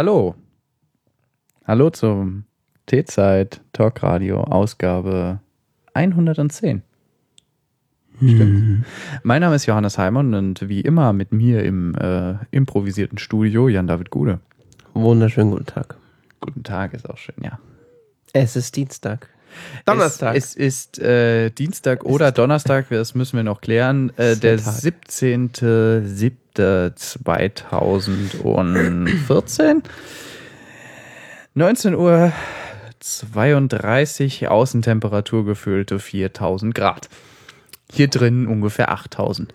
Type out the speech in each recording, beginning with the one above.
Hallo. Hallo zum T-Zeit Talkradio Ausgabe 110. Stimmt. Mein Name ist Johannes Heimann und wie immer mit mir im äh, improvisierten Studio Jan-David Gude. Wunderschönen guten Tag. Guten Tag ist auch schön, ja. Es ist Dienstag. Donnerstag. Es, es ist äh, Dienstag oder Donnerstag, das müssen wir noch klären. Äh, der Tag. 17.07.2014. 19 Uhr 32, Außentemperatur gefüllte 4000 Grad. Hier drin ungefähr 8000.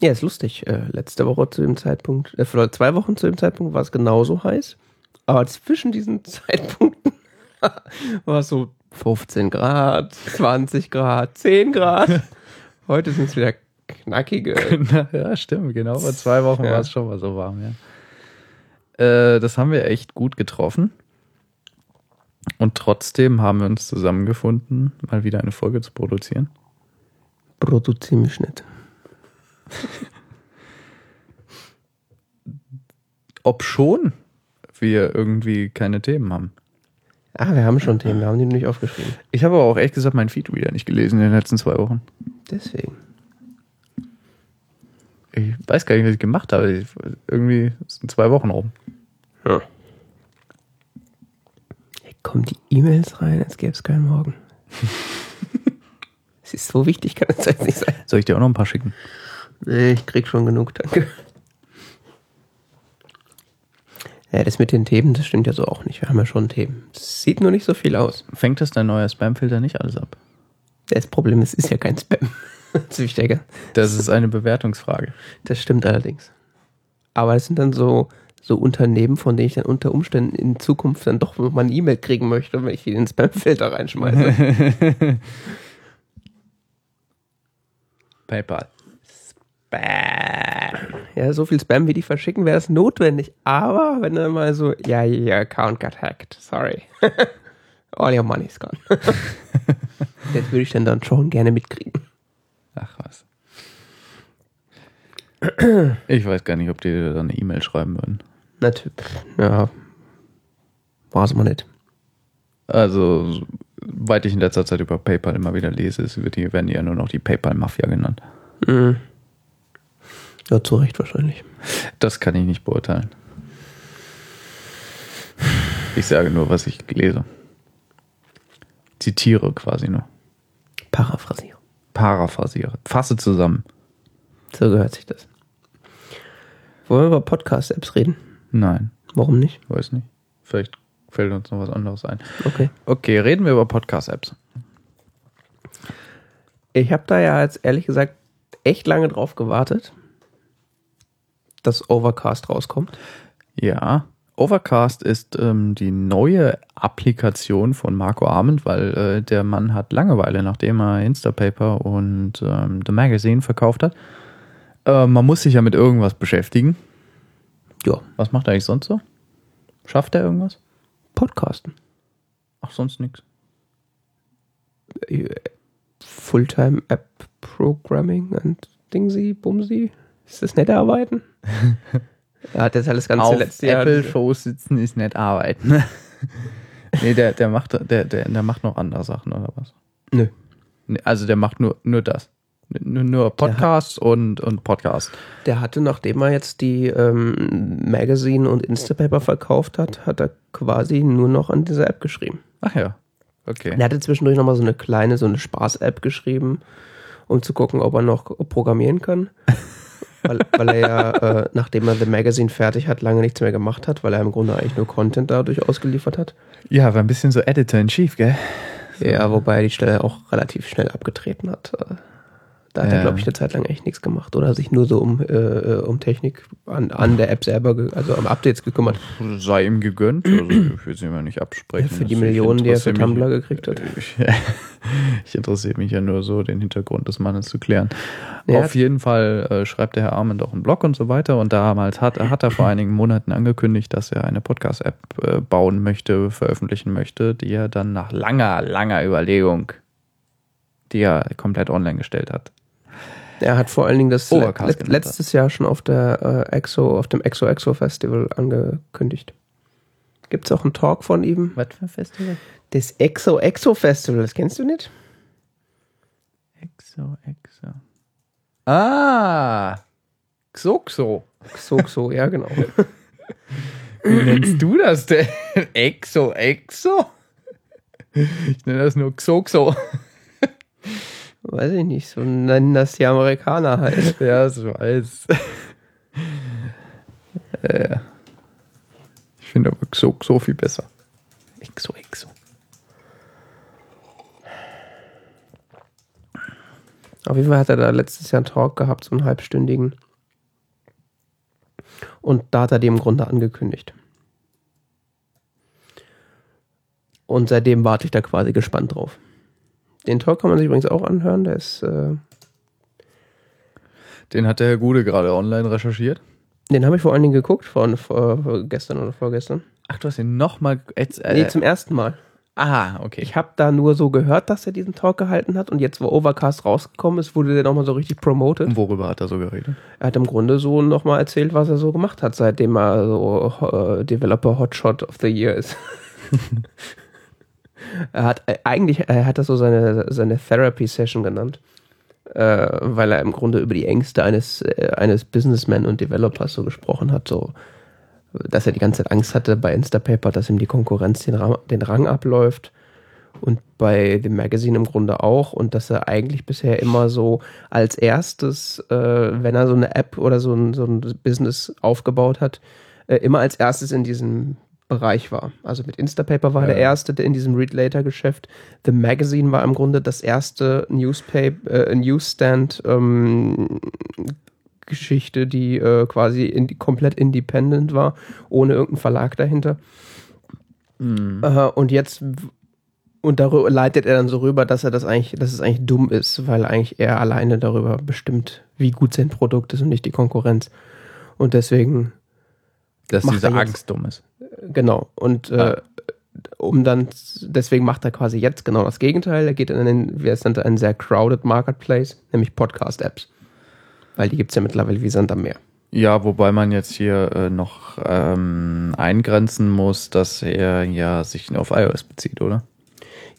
Ja, ist lustig. Äh, letzte Woche zu dem Zeitpunkt, äh, vor zwei Wochen zu dem Zeitpunkt war es genauso heiß. Aber zwischen diesen Zeitpunkten war es so 15 Grad, 20 Grad, 10 Grad. Heute sind es wieder knackige. ja, stimmt, genau. Vor zwei Wochen Ja. war es schon mal so warm, ja. Äh, das haben wir echt gut getroffen. Und trotzdem haben wir uns zusammengefunden, mal wieder eine Folge zu produzieren. Produziert nicht. Ob schon wir irgendwie keine Themen haben. Ah, wir haben schon Themen, wir haben die nicht aufgeschrieben. Ich habe aber auch ehrlich gesagt meinen Feed wieder nicht gelesen in den letzten zwei Wochen. Deswegen. Ich weiß gar nicht, was ich gemacht habe. Ich, irgendwie sind zwei Wochen rum. Ja. Hier kommen die E-Mails rein, als gäbe es keinen Morgen. Es ist so wichtig, kann es jetzt nicht sein. Soll ich dir auch noch ein paar schicken? Nee, ich krieg schon genug, danke. Ja, das mit den Themen, das stimmt ja so auch nicht. Wir haben ja schon Themen. Es sieht nur nicht so viel aus. Fängt das dein neuer Spamfilter nicht alles ab? Das Problem ist, es ist ja kein Spam. Wichtiger. Das ist eine Bewertungsfrage. Das stimmt allerdings. Aber es sind dann so, so Unternehmen, von denen ich dann unter Umständen in Zukunft dann doch mal eine E-Mail kriegen möchte, wenn ich die in den Spam-Filter reinschmeiße. PayPal. ja, so viel Spam, wie die verschicken, wäre das notwendig. Aber wenn dann mal so, ja, your account got hacked, sorry. All your money's gone. das würde ich dann, dann schon gerne mitkriegen. Ach was. Ich weiß gar nicht, ob die dann eine E-Mail schreiben würden. Natürlich. Ja. War es mal nicht. Also, soweit ich in letzter Zeit über PayPal immer wieder lese, es wird die, werden die ja nur noch die PayPal-Mafia genannt. Mhm. Ja, zu Recht wahrscheinlich. Das kann ich nicht beurteilen. Ich sage nur, was ich lese. Zitiere quasi nur. Paraphrasiere. Paraphrasiere. Fasse zusammen. So gehört sich das. Wollen wir über Podcast-Apps reden? Nein, Warum nicht? weiß nicht. Vielleicht fällt uns noch was anderes ein. Okay. Okay, reden wir über Podcast-Apps. Ich habe da ja jetzt ehrlich gesagt echt lange drauf gewartet, dass Overcast rauskommt. Ja, Overcast ist ähm, die neue Applikation von Marco Arment, weil äh, der Mann hat Langeweile, nachdem er Instapaper und ähm, The Magazine verkauft hat. Äh, man muss sich ja mit irgendwas beschäftigen. Ja, Was macht er eigentlich sonst so? Schafft er irgendwas? Podcasten. Ach, sonst nichts. Äh, Fulltime App Programming und Dingsy, Bumsy. Ist das nette Arbeiten? er hat jetzt alles ganze Auf letzte Jahr. Apple-Shows sitzen ist nicht arbeiten. nee, der, der, macht, der, der, der macht noch andere Sachen, oder was? Nö. Nee, Also der macht nur, nur das. Nur, Podcasts und, und Podcasts. Der hatte, nachdem er jetzt die ähm, Magazine und Instapaper verkauft hat, hat er quasi nur noch an dieser App geschrieben. Ach ja. Okay. Er hatte zwischendurch nochmal so eine kleine, so eine Spaß-App geschrieben, um zu gucken, ob er noch programmieren kann. weil, weil er ja, äh, nachdem er The Magazine fertig hat, lange nichts mehr gemacht hat, weil er im Grunde eigentlich nur Content dadurch ausgeliefert hat. Ja, war ein bisschen so Editor in Chief, gell? Ja, wobei er die Stelle auch relativ schnell abgetreten hat. Da hat Ja. er, glaube ich, eine Zeit lang echt nichts gemacht oder sich nur so um, äh, äh, um Technik an, an der App selber, also um Updates gekümmert. Sei ihm gegönnt. Also ich will ihm ja nicht absprechen. Für die Ich Millionen, die er für Tumblr gekriegt hat. Ich, ich interessiere mich ja nur so, den Hintergrund des Mannes zu klären. Ja. Auf jeden Fall äh, schreibt der Herr Arment auch einen Blog und so weiter. Und damals hat, hat er vor einigen Monaten angekündigt, dass er eine Podcast-App äh, bauen möchte, veröffentlichen möchte, die er dann nach langer, langer Überlegung, die er komplett online gestellt hat, Er hat vor allen Dingen das le genannt letztes Jahr schon auf der äh, Exo, auf dem Exo Exo Festival angekündigt. Gibt es auch einen Talk von ihm? Was für ein Festival? Das Exo Exo Festival, das kennst du nicht? Exo, Exo. Ah! Xoxo. Xoxo, ja genau. Wie nennst du das denn? Exo, Exo? Ich nenne das nur Xoxo. Weiß ich nicht, so nennen das die Amerikaner halt. Ja, so weiß. äh, ich finde aber Xoxo viel besser. Exo, Exo. Auf jeden Fall hat er da letztes Jahr einen Talk gehabt, so einen halbstündigen. Und da hat er die im Grunde angekündigt. Und seitdem warte ich da quasi gespannt drauf. Den Talk kann man sich übrigens auch anhören, der ist, äh, Den hat der Herr Gude gerade online recherchiert. den habe ich vor allen Dingen geguckt, vor, vor gestern oder vorgestern. Ach, du hast ihn nochmal. Äh, Nee, zum ersten Mal. aha, okay. Ich habe da nur so gehört, dass er diesen Talk gehalten hat und jetzt, wo Overcast rausgekommen ist, wurde der nochmal so richtig promoted. Und worüber hat er so geredet? Er hat im Grunde so nochmal erzählt, was er so gemacht hat, seitdem er so äh, Developer Hotshot of the Year ist. er hat äh, eigentlich, er hat das so seine, seine Therapy Session genannt, äh, weil er im Grunde über die Ängste eines, äh, eines Businessman und Developers so gesprochen hat, so dass er die ganze Zeit Angst hatte bei Instapaper, dass ihm die Konkurrenz den, Rang, den Rang abläuft und bei dem Magazine im Grunde auch und dass er eigentlich bisher immer so als erstes, äh, wenn er so eine App oder so ein, so ein Business aufgebaut hat, äh, immer als erstes in diesem Bereich war. Also mit Instapaper war Ja. der erste der in diesem Read Later Geschäft. The Magazine war im Grunde das erste Newspaper, äh, Newsstand ähm, Geschichte, die äh, quasi in, komplett independent war, ohne irgendeinen Verlag dahinter. Äh, und jetzt und darüber leitet er dann so rüber, dass er das eigentlich, dass es eigentlich dumm ist, weil eigentlich er alleine darüber bestimmt, wie gut sein Produkt ist und nicht die Konkurrenz. Und deswegen, Dass diese Angst dumm ist. Genau. Und äh, um dann, deswegen macht er quasi jetzt genau das Gegenteil. Er geht in einen, wie er es nannte, einen sehr crowded Marketplace, nämlich Podcast-Apps. Weil die gibt es ja mittlerweile wie Sand am Meer. Ja, wobei man jetzt hier äh, noch ähm, eingrenzen muss, dass er ja sich auf iOS bezieht, oder?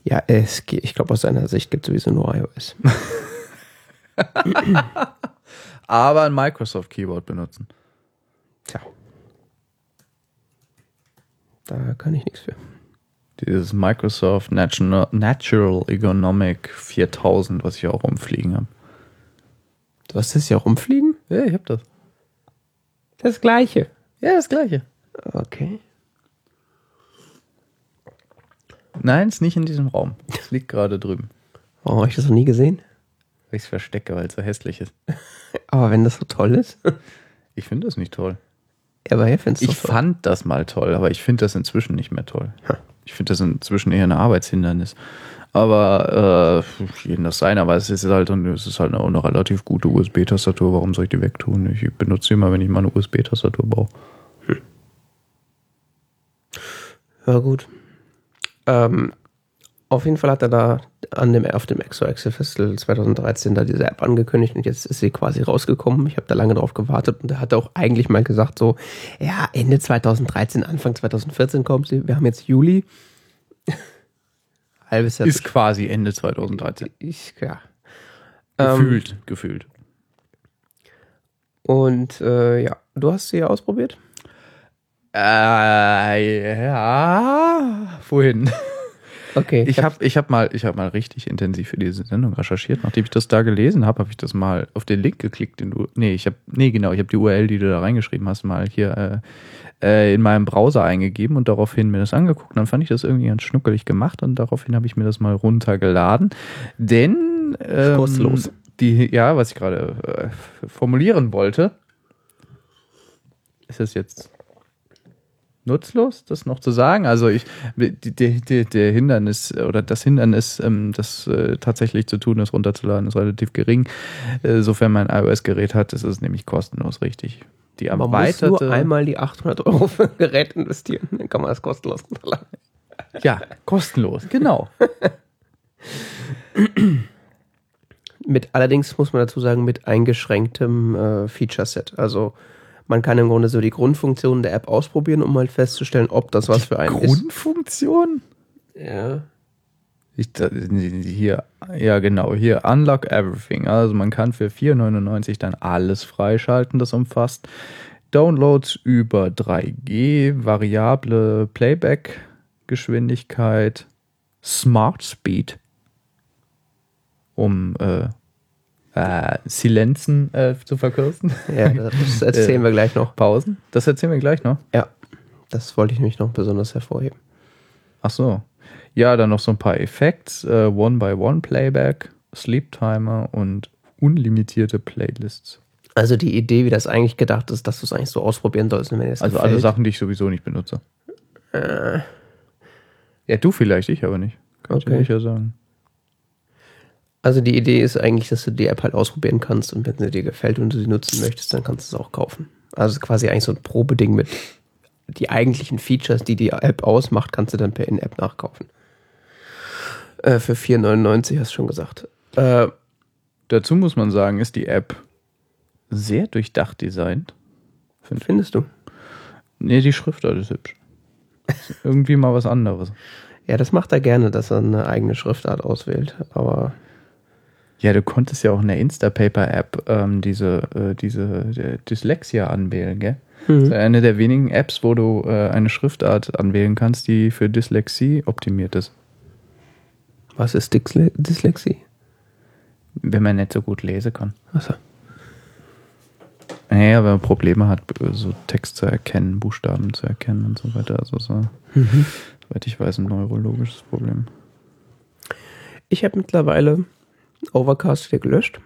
Ja, es, geht- ich glaube, aus seiner Sicht gibt es sowieso nur iOS. Aber ein Microsoft Keyboard benutzen. Tja. Da kann ich nichts für. Dieses Microsoft Natural, Natural Economic 4000, was ich auch rumfliegen habe. Du hast das ja auch umfliegen? Ja, ich hab das. Das gleiche. Ja, das gleiche. Okay. Nein, ist nicht in diesem Raum. Es liegt gerade drüben. Warum habe ich das noch nie gesehen? Weil ich es verstecke, weil es so hässlich ist. Aber wenn das so toll ist. Ich finde das nicht toll. Aber er findet es Ich fand das mal toll, aber ich finde das inzwischen nicht mehr toll. Hm. Ich finde das inzwischen eher eine Arbeitshindernis. Aber äh, jeden das sein, aber es ist halt, es ist halt eine, eine relativ gute USB-Tastatur. Warum soll ich die wegtun? Ich benutze sie immer, wenn ich mal eine USB-Tastatur brauche. Ja, gut. Ähm, auf jeden Fall hat er da an dem, auf dem Exo Excel Festival 2013 da diese App angekündigt und jetzt ist sie quasi rausgekommen. Ich habe da lange drauf gewartet und er hat auch eigentlich mal gesagt so, ja, Ende 2013, Anfang 2014 kommt sie. Wir haben jetzt Juli. Halbes Jahr. Ist quasi Ende 2013. ich, ja. Ähm, Gefühlt, gefühlt. Und äh, ja, du hast sie ausprobiert? Äh, ja, wohin? Okay. Ich habe ich hab mal, ich hab mal richtig intensiv für diese Sendung recherchiert. Nachdem ich das da gelesen habe, habe ich das mal auf den Link geklickt, den du. Nee, ich habe. Nee, genau, ich habe die URL, die du da reingeschrieben hast, mal hier äh, äh, in meinem Browser eingegeben und daraufhin mir das angeguckt. Und dann fand ich das irgendwie ganz schnuckelig gemacht und daraufhin habe ich mir das mal runtergeladen. Denn ähm, Kostenlos. Die, ja, was ich gerade äh, formulieren wollte, ist es jetzt nutzlos, das noch zu sagen. Also ich, die, die, der Hindernis oder das Hindernis, ähm, das äh, tatsächlich zu tun ist, runterzuladen, ist relativ gering. Äh, sofern man ein iOS-Gerät hat, ist es nämlich kostenlos, richtig. Die Man muss erweiterte, nur einmal die 800 Euro für ein Gerät investieren, dann kann man das kostenlos runterladen. ja, kostenlos, genau. Mit allerdings muss man dazu sagen, mit eingeschränktem äh, Feature-Set. Also man kann im Grunde so die Grundfunktionen der App ausprobieren, um halt festzustellen, ob das was für einen ist. Grundfunktion? Ja. Ich, hier, ja genau, hier Unlock Everything. Also man kann für 4,99 dann alles freischalten, das umfasst. Downloads über 3G, variable Playback-Geschwindigkeit, Smart Speed, um äh, äh, Silenzen äh, zu verkürzen. Ja, das erzählen wir gleich noch. Pausen. Das erzählen wir gleich noch. Ja, das wollte ich nämlich noch besonders hervorheben. Ach so. Ja, dann noch so ein paar Effekte. Äh, One-by-One-Playback, Sleep Timer und unlimitierte Playlists. Also die Idee, wie das eigentlich gedacht ist, dass du es eigentlich so ausprobieren sollst, wenn dir das Also gefällt. alle Sachen, die ich sowieso nicht benutze. Ja, du vielleicht, ich aber nicht. Kann ich dir Okay. sicher sagen. Also die Idee ist eigentlich, dass du die App halt ausprobieren kannst und wenn sie dir gefällt und du sie nutzen möchtest, dann kannst du es auch kaufen. Also quasi eigentlich so ein Probeding mit die eigentlichen Features, die die App ausmacht, kannst du dann per In-App nachkaufen. Äh, für 4,99 hast du schon gesagt. Äh, Dazu muss man sagen, ist die App sehr durchdacht designt. findest du? Nee, die Schriftart ist hübsch. Ist irgendwie mal was anderes. Ja, das macht er gerne, dass er eine eigene Schriftart auswählt. Aber Ja, du konntest ja auch in der Instapaper-App ähm, diese, äh, diese äh, Dyslexia anwählen, gell? Das ist eine der wenigen Apps, wo du äh, eine Schriftart anwählen kannst, die für Dyslexie optimiert ist. was ist Dysle Dyslexie? Wenn man nicht so gut lesen kann. Achso. Naja, wenn man Probleme hat, so Text zu erkennen, Buchstaben zu erkennen und so weiter. Also so, soweit ich weiß, ein neurologisches Problem. Ich habe mittlerweile Overcast wieder gelöscht.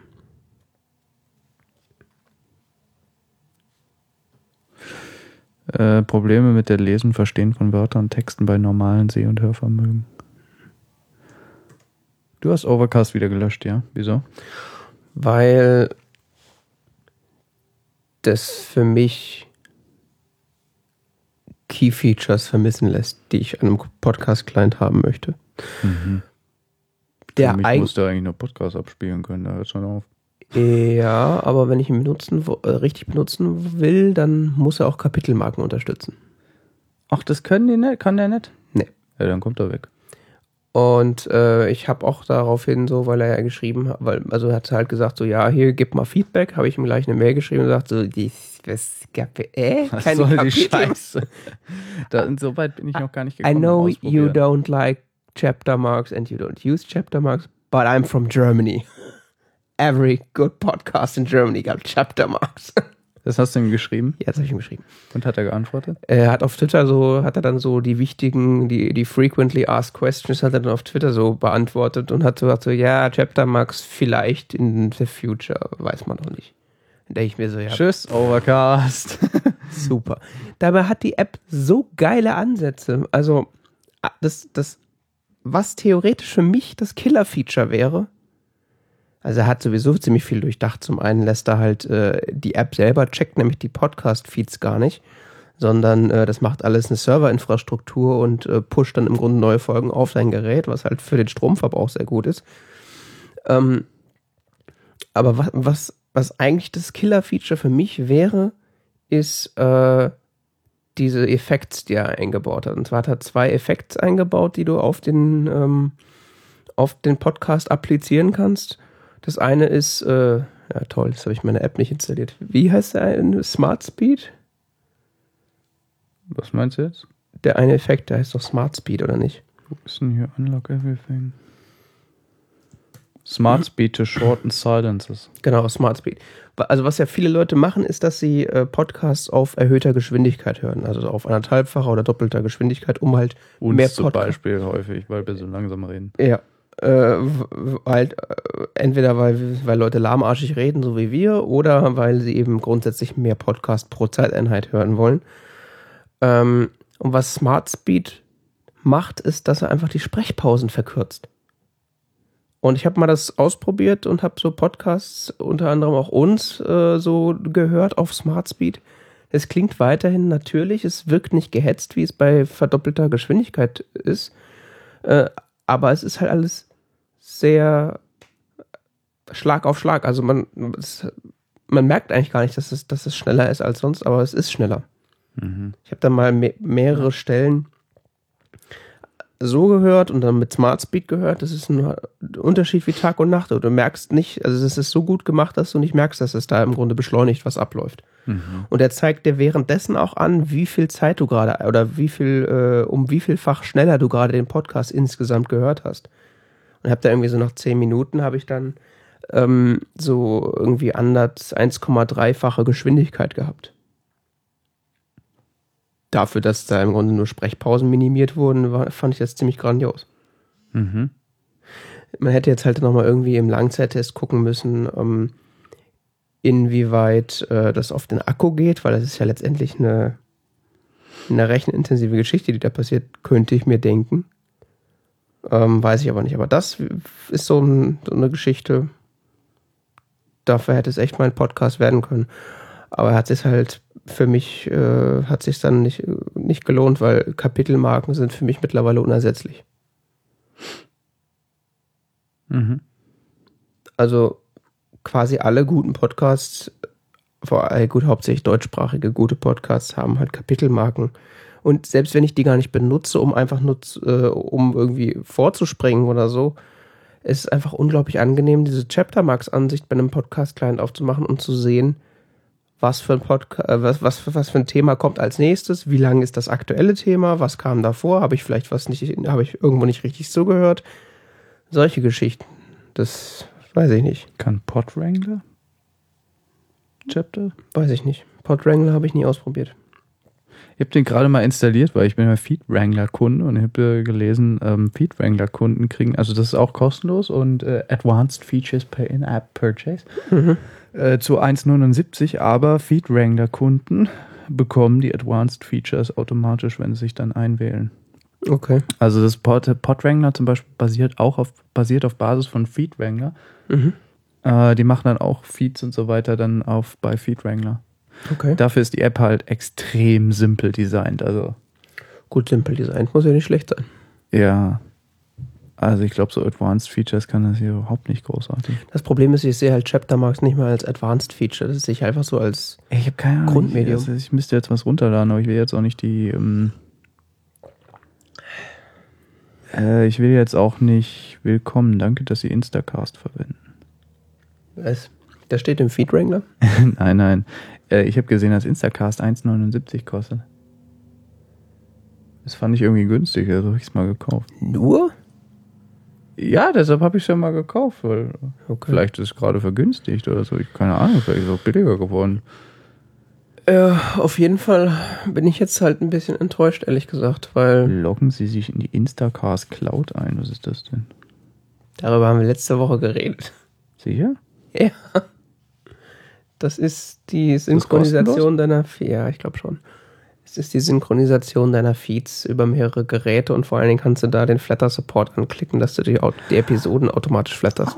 Äh, Probleme mit der Lesen, Verstehen von Wörtern und Texten bei normalen Seh- und Hörvermögen. Du hast Overcast wieder gelöscht, ja? Wieso? weil das für mich Key Features vermissen lässt, die ich an einem Podcast-Client haben möchte. Der Für mich eig- musste eigentlich nur Podcast abspielen können, da hört schon auf. ja, aber wenn ich ihn benutzen, äh, richtig benutzen will, dann muss er auch Kapitelmarken unterstützen. Ach, das können die nicht? Kann der nicht? Nee. Ja, dann kommt er weg. Und äh, ich habe auch daraufhin so, weil er ja geschrieben hat, weil, also er hat halt gesagt, so, ja, hier, gib mal Feedback, habe ich ihm gleich eine Mail geschrieben und gesagt, so, die, was, gab, äh, Was soll die Kapitel- Scheiße? Da, so weit bin ich noch gar nicht I gekommen. know ausprobieren. you don't like chapter marks and you don't use chapter marks, but I'm from Germany. Every good podcast in Germany got chapter marks. Das hast du ihm geschrieben Jetzt habe ich ihm geschrieben. und hat er geantwortet? Er hat auf Twitter so, hat er dann so die wichtigen, die, die frequently asked questions hat er dann auf Twitter so beantwortet und hat so gesagt so, ja, Chapter Marks vielleicht in the future, weiß man noch nicht. Da denke ich mir so, ja, Tschüss, Overcast. super. Dabei hat die App so geile Ansätze. Also, ah, das, das, was theoretisch für mich das Killer-Feature wäre, also er hat sowieso ziemlich viel durchdacht. Zum einen lässt er halt äh, die App selber checkt nämlich die Podcast-Feeds gar nicht, sondern äh, das macht alles eine Serverinfrastruktur und äh, pusht dann im Grunde neue Folgen auf sein Gerät, was halt für den Stromverbrauch sehr gut ist. Ähm, aber was, was, was eigentlich das Killer-Feature für mich wäre, ist äh, diese Effekte, die er eingebaut hat. Und zwar hat er zwei Effekte eingebaut, die du auf den, ähm, auf den Podcast applizieren kannst. Das eine ist, äh, ja toll, jetzt habe ich meine App nicht installiert. Wie heißt der eine? Smart Speed? Was meinst du jetzt? Der eine Effekt, der heißt doch Smart Speed, oder nicht? Wo ist denn hier Unlock Everything? Smart Speed to shorten silences. Genau, Smart Speed. Also was ja viele Leute machen, ist, dass sie äh, Podcasts auf erhöhter Geschwindigkeit hören. Also auf anderthalbfacher oder doppelter Geschwindigkeit, um halt Uns mehr zum Podcast. Beispiel häufig, weil wir so langsam reden. Ja. Äh, halt, äh, entweder weil, weil Leute lahmarschig reden, so wie wir, oder weil sie eben grundsätzlich mehr Podcast pro Zeiteinheit hören wollen. Ähm, und was Smart Speed macht, ist, dass er einfach die Sprechpausen verkürzt. Und ich habe mal das ausprobiert und habe so Podcasts, unter anderem auch uns, äh, so gehört auf Smart Speed. Es klingt weiterhin natürlich, es wirkt nicht gehetzt, wie es bei verdoppelter Geschwindigkeit ist. Äh, aber es ist halt alles sehr Schlag auf Schlag. Also man, es, man merkt eigentlich gar nicht, dass es, dass es schneller ist als sonst, aber es ist schneller. Mhm. Ich habe dann mal me mehrere Stellen so gehört und dann mit Smart Speed gehört. Das ist ein Unterschied wie Tag und Nacht. Du merkst nicht, also es ist so gut gemacht, dass du nicht merkst, dass es da im Grunde beschleunigt, was abläuft. Mhm. Und er zeigt dir währenddessen auch an, wie viel Zeit du gerade oder wie viel, äh, um wie vielfach schneller du gerade den Podcast insgesamt gehört hast. Und habe da irgendwie so nach zehn Minuten habe ich dann ähm, so irgendwie anders 1,3-fache Geschwindigkeit gehabt. Dafür, dass da im Grunde nur Sprechpausen minimiert wurden, war, fand ich das ziemlich grandios. Mhm. Man hätte jetzt halt nochmal irgendwie im Langzeittest gucken müssen, ähm, inwieweit äh, das auf den Akku geht, weil das ist ja letztendlich eine, eine rechenintensive Geschichte, die da passiert, könnte ich mir denken. Ähm, weiß ich aber nicht. Aber das ist so, ein, so eine Geschichte, dafür hätte es echt mal ein Podcast werden können. Aber hat sich halt für mich, äh, hat sich dann nicht, nicht gelohnt, weil Kapitelmarken sind für mich mittlerweile unersetzlich. Mhm. Also quasi alle guten Podcasts, vor allem gut, hauptsächlich deutschsprachige gute Podcasts haben halt Kapitelmarken. Und selbst wenn ich die gar nicht benutze, um einfach nur, äh, um irgendwie vorzuspringen oder so, ist es einfach unglaublich angenehm, diese Chaptermarks-Ansicht bei einem Podcast-Client aufzumachen und zu sehen, was für ein Podcast, äh, was, was, was für ein Thema kommt als nächstes, wie lang ist das aktuelle Thema, was kam davor, habe ich vielleicht was nicht, habe ich irgendwo nicht richtig zugehört. Solche Geschichten. Das weiß ich nicht. Kann Podwrangler? Chapter? Weiß ich nicht. Podwrangler habe ich nie ausprobiert. Ich habe den gerade mal installiert, weil ich bin ja Feedwrangler-Kunde und ich habe gelesen, ähm, Feedwrangler-Kunden kriegen, also das ist auch kostenlos und äh, Advanced Features per In-App Purchase äh, zu 1,79, aber Feedwrangler-Kunden bekommen die Advanced Features automatisch, wenn sie sich dann einwählen. Okay. Also das Pod, Podwrangler zum Beispiel basiert auch auf, basiert auf Basis von Feedwrangler. Mhm. Äh, die machen dann auch Feeds und so weiter dann auf bei Feedwrangler. Okay. Dafür ist die App halt extrem simpel designt. Also Gut, simpel designt muss ja nicht schlecht sein. ja, also ich glaube so Advanced Features kann das hier überhaupt nicht großartig. Das Problem ist, ich sehe halt Chaptermarks nicht mal als Advanced Feature. Das sehe ich einfach so als. Ich habe keine Ahnung. Grundmedium. Ich, also ich müsste jetzt was runterladen, aber ich will jetzt auch nicht die. Ähm, äh, ich will jetzt auch nicht willkommen. Danke, dass Sie Instacast verwenden. Was? Da steht im Feedwrangler. nein, nein. Äh, ich habe gesehen, dass Instacast 1,79 kostet. Das fand ich irgendwie günstig, also habe ich es mal gekauft. Nur? Ja, deshalb habe ich es ja mal gekauft, weil Okay. vielleicht ist es gerade vergünstigt oder so. Ich keine Ahnung, vielleicht ist es auch billiger geworden. Äh, auf jeden Fall bin ich jetzt halt ein bisschen enttäuscht, ehrlich gesagt, weil Loggen Sie sich in die Instacast Cloud ein. Was ist das denn? darüber haben wir letzte Woche geredet. Sicher? Ja. Das ist die? Synchronisation deiner, ja, ich glaube schon. Es ist die Synchronisation deiner Feeds über mehrere Geräte und vor allen Dingen kannst du da den Flatter Support anklicken, dass du die, die Episoden automatisch flatterst.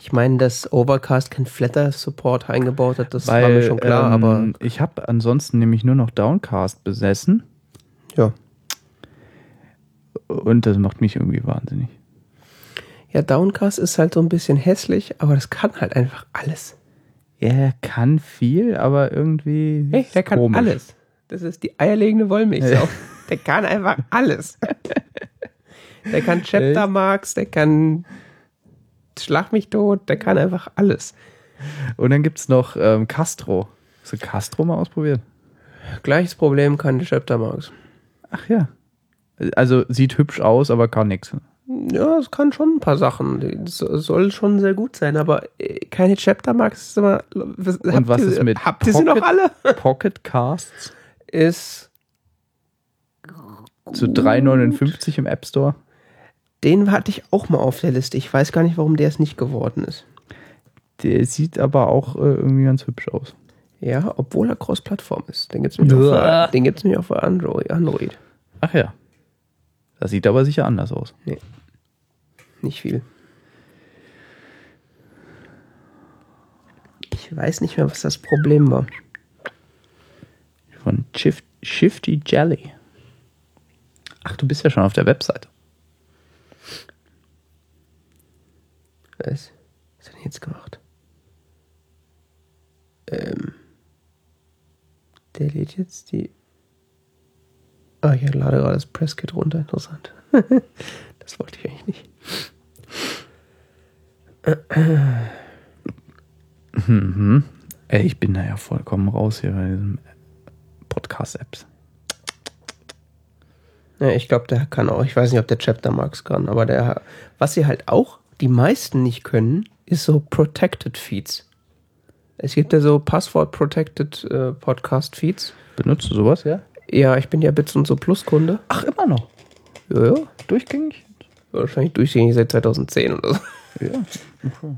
Ich meine, dass Overcast kein Flatter Support eingebaut hat, das war mir schon klar, ähm, aber ich habe ansonsten nämlich nur noch Downcast besessen ja. und das macht mich irgendwie wahnsinnig. Ja, Downcast ist halt so ein bisschen hässlich, aber das kann halt einfach alles. Er kann viel, aber irgendwie. Hey, der kann komisch. alles. Das ist die eierlegende Wollmilchsau. Der kann einfach alles. Der kann Chapter Marks, der kann Schlag mich tot, der kann einfach alles. Und dann gibt es noch ähm, Castro. Hast du Castro mal ausprobiert? Gleiches Problem kann der Chapter Marks. Ach ja. Also sieht hübsch aus, aber kann nichts. Ja, es kann schon ein paar Sachen. Das soll schon sehr gut sein, aber äh, keine Chapter Marks ist immer. Was, Und was ist mit Habt ihr sie noch alle? Pocket Casts Ist. zu 3,59 im App Store? Den hatte ich auch mal auf der Liste. Ich weiß gar nicht, warum der es nicht geworden ist. Der sieht aber auch äh, irgendwie ganz hübsch aus. Ja, obwohl er Cross-Plattform ist. Den gibt es nämlich, den gibt's auch für Android. Android. Ach ja. Das sieht aber sicher anders aus. Nee. Nicht viel. Ich weiß nicht mehr, was das Problem war. Von Shift, Shifty Jelly. Ach, du bist ja schon auf der Webseite. Was? Was hat er jetzt gemacht? Ähm. Der lädt jetzt die Ah, ich lade gerade das Presskit runter. Interessant. das wollte ich eigentlich nicht. Mhm. Ey, ich bin da ja vollkommen raus hier bei diesen Podcast-Apps. Ja, ich glaube, der kann auch. Ich weiß nicht, ob der Chapter Marks kann, aber der. Was sie halt auch die meisten nicht können, ist so Protected Feeds. Es gibt ja so Passwort-Protected äh, Podcast-Feeds. Benutzt du sowas, ja? Ja, ich bin ja Bits und so Plus-Kunde. Ach, immer noch. Ja, ja. Durchgängig? Wahrscheinlich durchgängig seit 2010 oder so. Ja.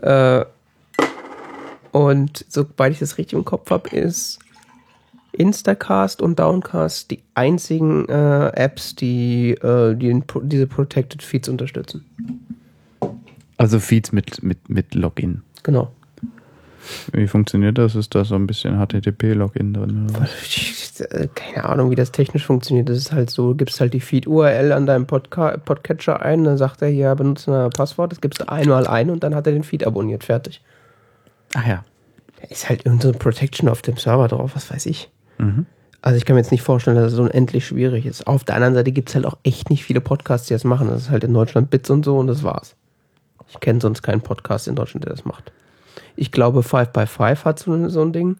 Äh, und sobald ich das richtig im Kopf habe, ist Instacast und Downcast die einzigen äh, Apps, die, äh, die diese Protected Feeds unterstützen. Also Feeds mit, mit, mit Login. Genau. Wie funktioniert das? Ist da so ein bisschen HTTP-Login drin? Keine Ahnung, wie das technisch funktioniert. Das ist halt so, du gibst halt die Feed-URL an deinem Podca Podcatcher ein, dann sagt er hier, benutze ein Passwort, das gibst du einmal ein und dann hat er den Feed abonniert, fertig. Ach ja. Da ist halt irgendeine Protection auf dem Server drauf, was weiß ich. Mhm. Also ich kann mir jetzt nicht vorstellen, dass es so unendlich schwierig ist. Auf der anderen Seite gibt es halt auch echt nicht viele Podcasts, die das machen. Das ist halt in Deutschland Bits und so und das war's. Ich kenne sonst keinen Podcast in Deutschland, der das macht. Ich glaube, 5 by 5 hat so, so ein Ding.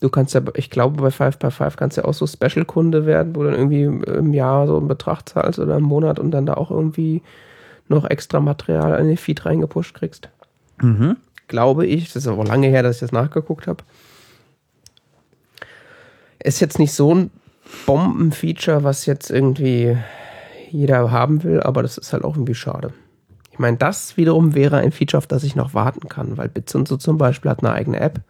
Du kannst ja, ich glaube, bei 5 by 5 kannst du ja auch so Special-Kunde werden, wo du dann irgendwie im Jahr so einen Betrag zahlst oder im Monat und dann da auch irgendwie noch extra Material in den Feed reingepusht kriegst. Mhm. Glaube ich. Das ist aber lange her, dass ich das nachgeguckt habe. Ist jetzt nicht so ein Bombenfeature, was jetzt irgendwie jeder haben will, aber das ist halt auch irgendwie schade. Ich meine, das wiederum wäre ein Feature, auf das ich noch warten kann, weil Bits und so zum Beispiel hat eine eigene App.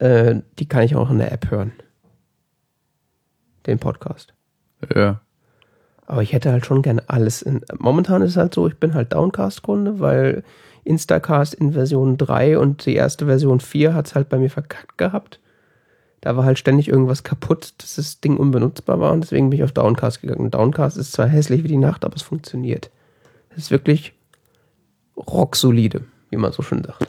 Äh, die kann ich auch in der App hören. Den Podcast. Ja. Aber ich hätte halt schon gerne alles in. Momentan ist es halt so, ich bin halt Downcast-Kunde, weil Instacast in Version 3 und die erste Version 4 hat es halt bei mir verkackt gehabt. Da war halt ständig irgendwas kaputt, dass das Ding unbenutzbar war und deswegen bin ich auf Downcast gegangen. Downcast ist zwar hässlich wie die Nacht, aber es funktioniert. Es ist wirklich rocksolide, wie man so schön sagt.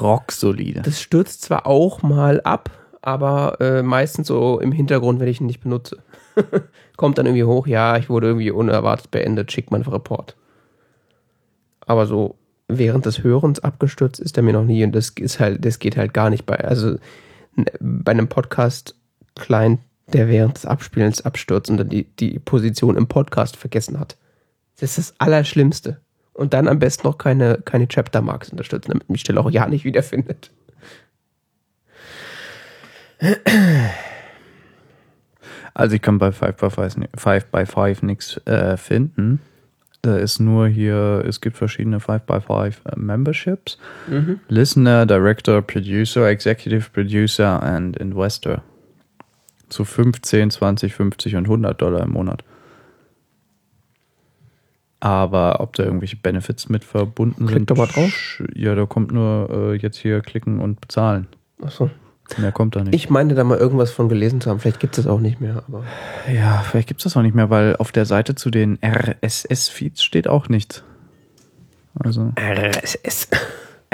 Rocksolide. Das stürzt zwar auch mal ab, aber äh, meistens so im Hintergrund, wenn ich ihn nicht benutze. Kommt dann irgendwie hoch, ja, ich wurde irgendwie unerwartet beendet, schickt man einen Report. Aber so während des Hörens abgestürzt ist er mir noch nie und das ist halt, das geht halt gar nicht bei, also bei einem Podcast-Client, der während des Abspielens abstürzt und dann die, die Position im Podcast vergessen hat. Das ist das Allerschlimmste. Und dann am besten noch keine, keine Chapter-Marks unterstützen, damit mich Stelle auch ja nicht wiederfindet. Also ich kann bei 5 by 5, ni- 5 by 5 nichts äh, finden. Da ist nur hier, es gibt verschiedene 5 by 5 äh, Memberships. Listener, Director, Producer, Executive Producer and Investor. Zu 15, 20, 50 und 100 Dollar im Monat. Aber ob da irgendwelche Benefits mit verbunden Klick sind? doch mal drauf. Ja, da kommt nur äh, jetzt hier klicken und bezahlen. Achso. Mehr kommt da nicht. Ich meinte da mal irgendwas von gelesen zu haben. Vielleicht gibt es das auch nicht mehr, aber. Ja, vielleicht gibt es das auch nicht mehr, weil auf der Seite zu den RSS-Feeds steht auch nichts. Also RSS.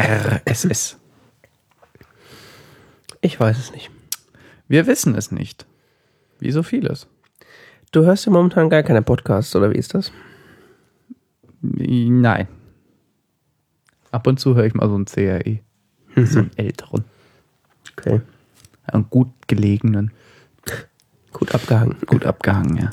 RSS. Ich weiß es nicht. Wir wissen es nicht. Wie so vieles. Du hörst ja momentan gar keine Podcasts, oder wie ist das? Nein. Ab und zu höre ich mal so einen CRE. So einen älteren. Okay. Einen gut gelegenen. Gut abgehangen. Gut abgehangen, ja.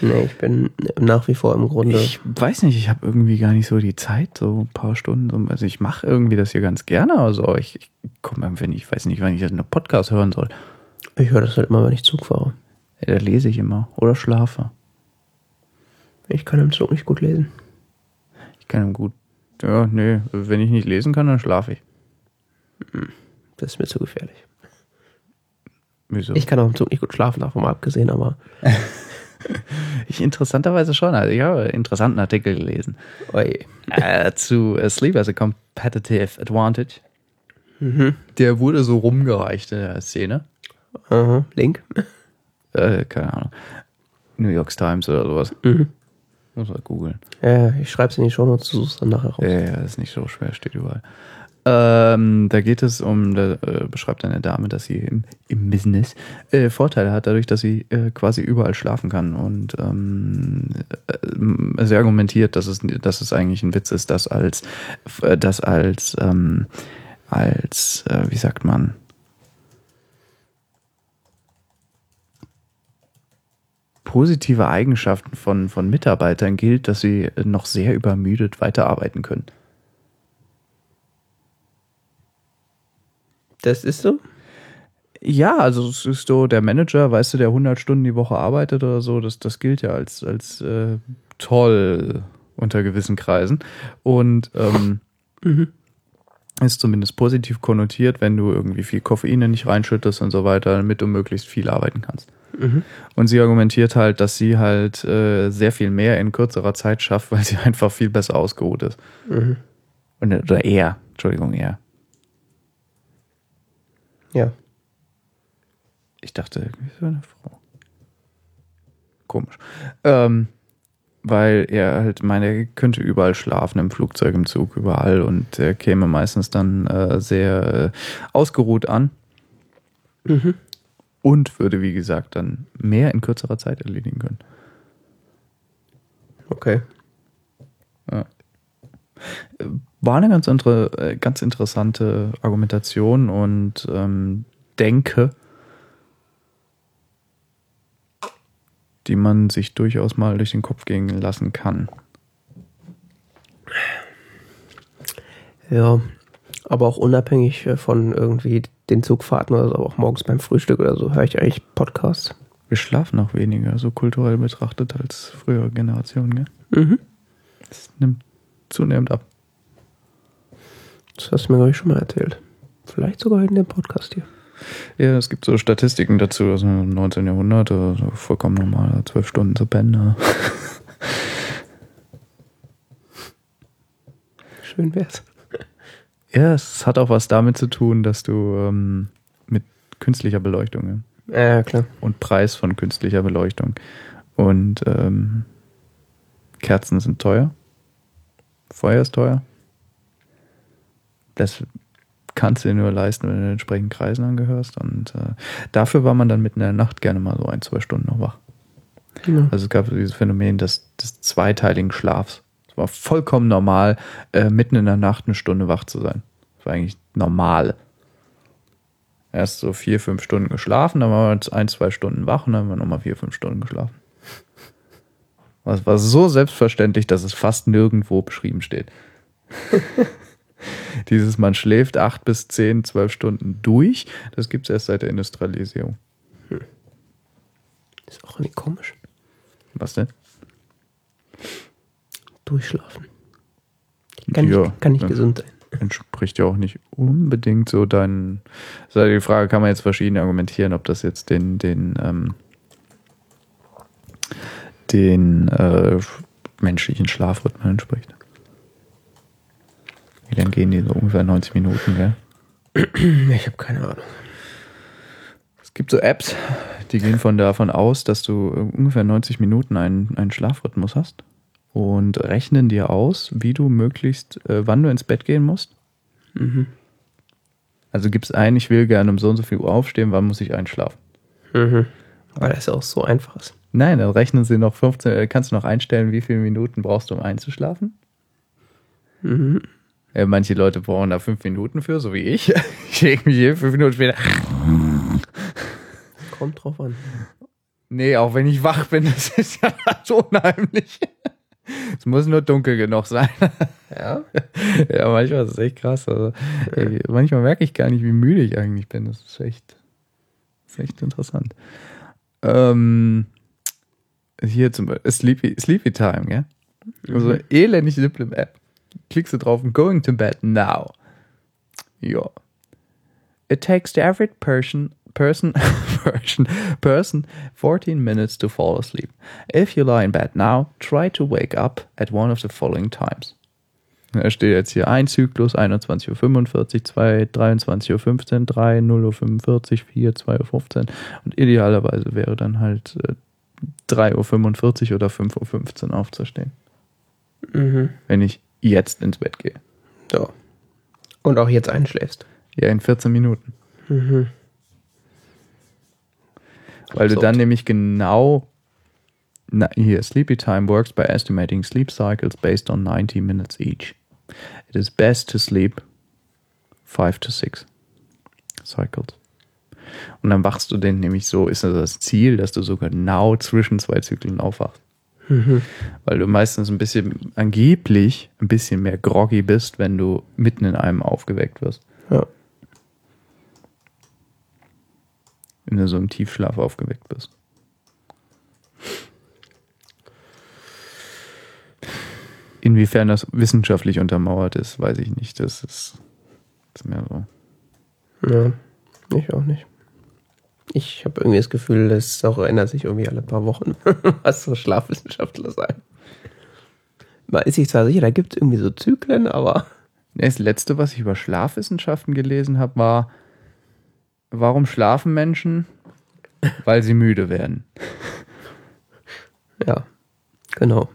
Nee, ich bin nach wie vor im Grunde. Ich weiß nicht, ich habe irgendwie gar nicht so die Zeit, so ein paar Stunden. so- Also ich mache irgendwie das hier ganz gerne, also ich, ich komme wenn ich weiß nicht, wann ich einen Podcast hören soll. Ich höre das halt immer, wenn ich Zug fahre. Ja, da lese ich immer oder schlafe. Ich kann im Zug nicht gut lesen. Ich kann gut. Ja, nee, wenn ich nicht lesen kann, dann schlafe ich. Das ist mir zu gefährlich. Wieso? Ich kann auch im Zug nicht gut schlafen, davon mal abgesehen, aber. Ich interessanterweise schon. Also ich habe einen interessanten Artikel gelesen Oi. äh, zu Sleep as a Competitive Advantage. Mhm. Der wurde so rumgereicht in der Szene. Aha. Link. Äh, keine Ahnung. New York Times oder sowas. Mhm. Muss man googeln. Ja, ich schreibe es in die Show Notes, du suchst dann nachher raus. Ja, ja, ist nicht so schwer, steht überall. Ähm, da geht es um, da äh, beschreibt eine Dame, dass sie im, im Business äh, Vorteile hat, dadurch, dass sie äh, quasi überall schlafen kann. Und ähm, äh, sie argumentiert, dass es, dass es eigentlich ein Witz ist, das als, äh, das als, ähm, als, äh, wie sagt man, positive Eigenschaften von, von Mitarbeitern gilt, dass sie noch sehr übermüdet weiterarbeiten können. Das ist so? Ja, also es ist so, der Manager, weißt du, der 100 Stunden die Woche arbeitet oder so, das, das gilt ja als, als äh, toll unter gewissen Kreisen. Und ähm, Mhm. Ist zumindest positiv konnotiert, wenn du irgendwie viel Koffein nicht reinschüttest und so weiter, damit du möglichst viel arbeiten kannst. Mhm. Und sie argumentiert halt, dass sie halt äh, sehr viel mehr in kürzerer Zeit schafft, weil sie einfach viel besser ausgeruht ist. Mhm. Und, oder er, Entschuldigung, er. Ja. Ich dachte, irgendwie so eine Frau. Komisch. Ähm, weil er halt meine, er könnte überall schlafen, im Flugzeug, im Zug, überall und er käme meistens dann äh, sehr äh, ausgeruht an Mhm. und würde, wie gesagt, dann mehr in kürzerer Zeit erledigen können. Okay. War eine ganz, inter äh, ganz interessante Argumentation und ähm, denke, die man sich durchaus mal durch den Kopf gehen lassen kann. Ja. Aber auch unabhängig äh, von irgendwie den Zugfahrten oder so, aber auch morgens beim Frühstück oder so, höre ich eigentlich Podcasts. Wir schlafen auch weniger, so kulturell betrachtet, als frühere Generationen. Gell? Mhm. Das nimmt zunehmend ab. Das hast du mir, glaube ich, schon mal erzählt. Vielleicht sogar in dem Podcast hier. Ja, es gibt so Statistiken dazu, also im 19. Jahrhundert, also vollkommen normal, zwölf Stunden zu pennen. ne? Schön wär's. Ja, es hat auch was damit zu tun, dass du ähm, mit künstlicher Beleuchtung ja, Ja, klar. und Preis von künstlicher Beleuchtung und ähm, Kerzen sind teuer, Feuer ist teuer. Das kannst du dir nur leisten, wenn du den entsprechenden Kreisen angehörst und äh, dafür war man dann mitten in der Nacht gerne mal so ein, zwei Stunden noch wach. Ja. Also es gab dieses Phänomen des, des zweiteiligen Schlafs. Es war vollkommen normal, äh, mitten in der Nacht eine Stunde wach zu sein. Das war eigentlich normal. Erst so vier, fünf Stunden geschlafen, dann waren wir ein, zwei Stunden wach und dann haben wir nochmal vier, fünf Stunden geschlafen. Das war so selbstverständlich, dass es fast nirgendwo beschrieben steht. Dieses, man schläft acht bis zehn, zwölf Stunden durch, das gibt es erst seit der Industrialisierung. Ist auch irgendwie komisch. Was denn? Durchschlafen. Kann, Ja, nicht, kann nicht gesund sein. entspricht ja auch nicht unbedingt so deinen. Halt die Frage, kann man jetzt verschieden argumentieren, ob das jetzt den, den, ähm, den äh, menschlichen Schlafrhythmen entspricht. Gehen die so ungefähr 90 Minuten, gell? Ich habe keine Ahnung. Es gibt so Apps, die gehen von davon aus, dass du ungefähr 90 Minuten einen, einen Schlafrhythmus hast und rechnen dir aus, wie du möglichst, äh, wann du ins Bett gehen musst. Mhm. Also gibst ein, ich will gerne um so und so viel Uhr aufstehen, wann muss ich einschlafen? Mhm. Weil das ja auch so einfach ist. Nein, dann rechnen sie noch 15, äh, kannst du noch einstellen, wie viele Minuten brauchst du, um einzuschlafen? Mhm. Äh, manche Leute brauchen da fünf Minuten für, so wie ich. Ich leg mich hier fünf Minuten später. Kommt drauf an. Nee, auch wenn ich wach bin, das ist ja so unheimlich. Es muss nur dunkel genug sein. Ja? Ja, manchmal ist es echt krass. Also, ey, manchmal merke ich gar nicht, wie müde ich eigentlich bin. Das ist echt, das ist echt interessant. Ähm, hier zum Beispiel Sleepy, Sleepy Time, gell? Also elendig simple App. Klickst du drauf, going to bed now. Ja. It takes the average person person person person 14 minutes to fall asleep. If you lie in bed now, try to wake up at one of the following times. Da steht jetzt hier ein Zyklus, 21.45 Uhr, 2, 23.15 Uhr, 3, 0.45 Uhr, 4, 2.15 Uhr und idealerweise wäre dann halt äh, 3.45 Uhr oder 5.15 Uhr aufzustehen. Mhm. Wenn ich jetzt ins Bett gehe. So. Und auch jetzt einschläfst. Ja, in 14 Minuten. Mhm. Weil du Absurd. dann nämlich genau. Na, hier, Sleepy Time works by estimating sleep cycles based on 90 minutes each. It is best to sleep 5 to 6 cycles. Und dann wachst du denn nämlich so, ist das das Ziel, dass du so genau zwischen zwei Zyklen aufwachst. Mhm. Weil du meistens ein bisschen, angeblich ein bisschen mehr groggy bist, wenn du mitten in einem aufgeweckt wirst. Ja. Wenn du so im Tiefschlaf aufgeweckt bist. Inwiefern das wissenschaftlich untermauert ist, weiß ich nicht. Das ist, ist mehr so. Ja. Ich auch nicht. Ich habe irgendwie das Gefühl, das auch ändert sich irgendwie alle paar Wochen, was so Schlafwissenschaftler sagen. Man ist sich zwar sicher, da gibt es irgendwie so Zyklen, aber Das letzte, was ich über Schlafwissenschaften gelesen habe, war, warum schlafen Menschen? Weil sie müde werden. ja, genau.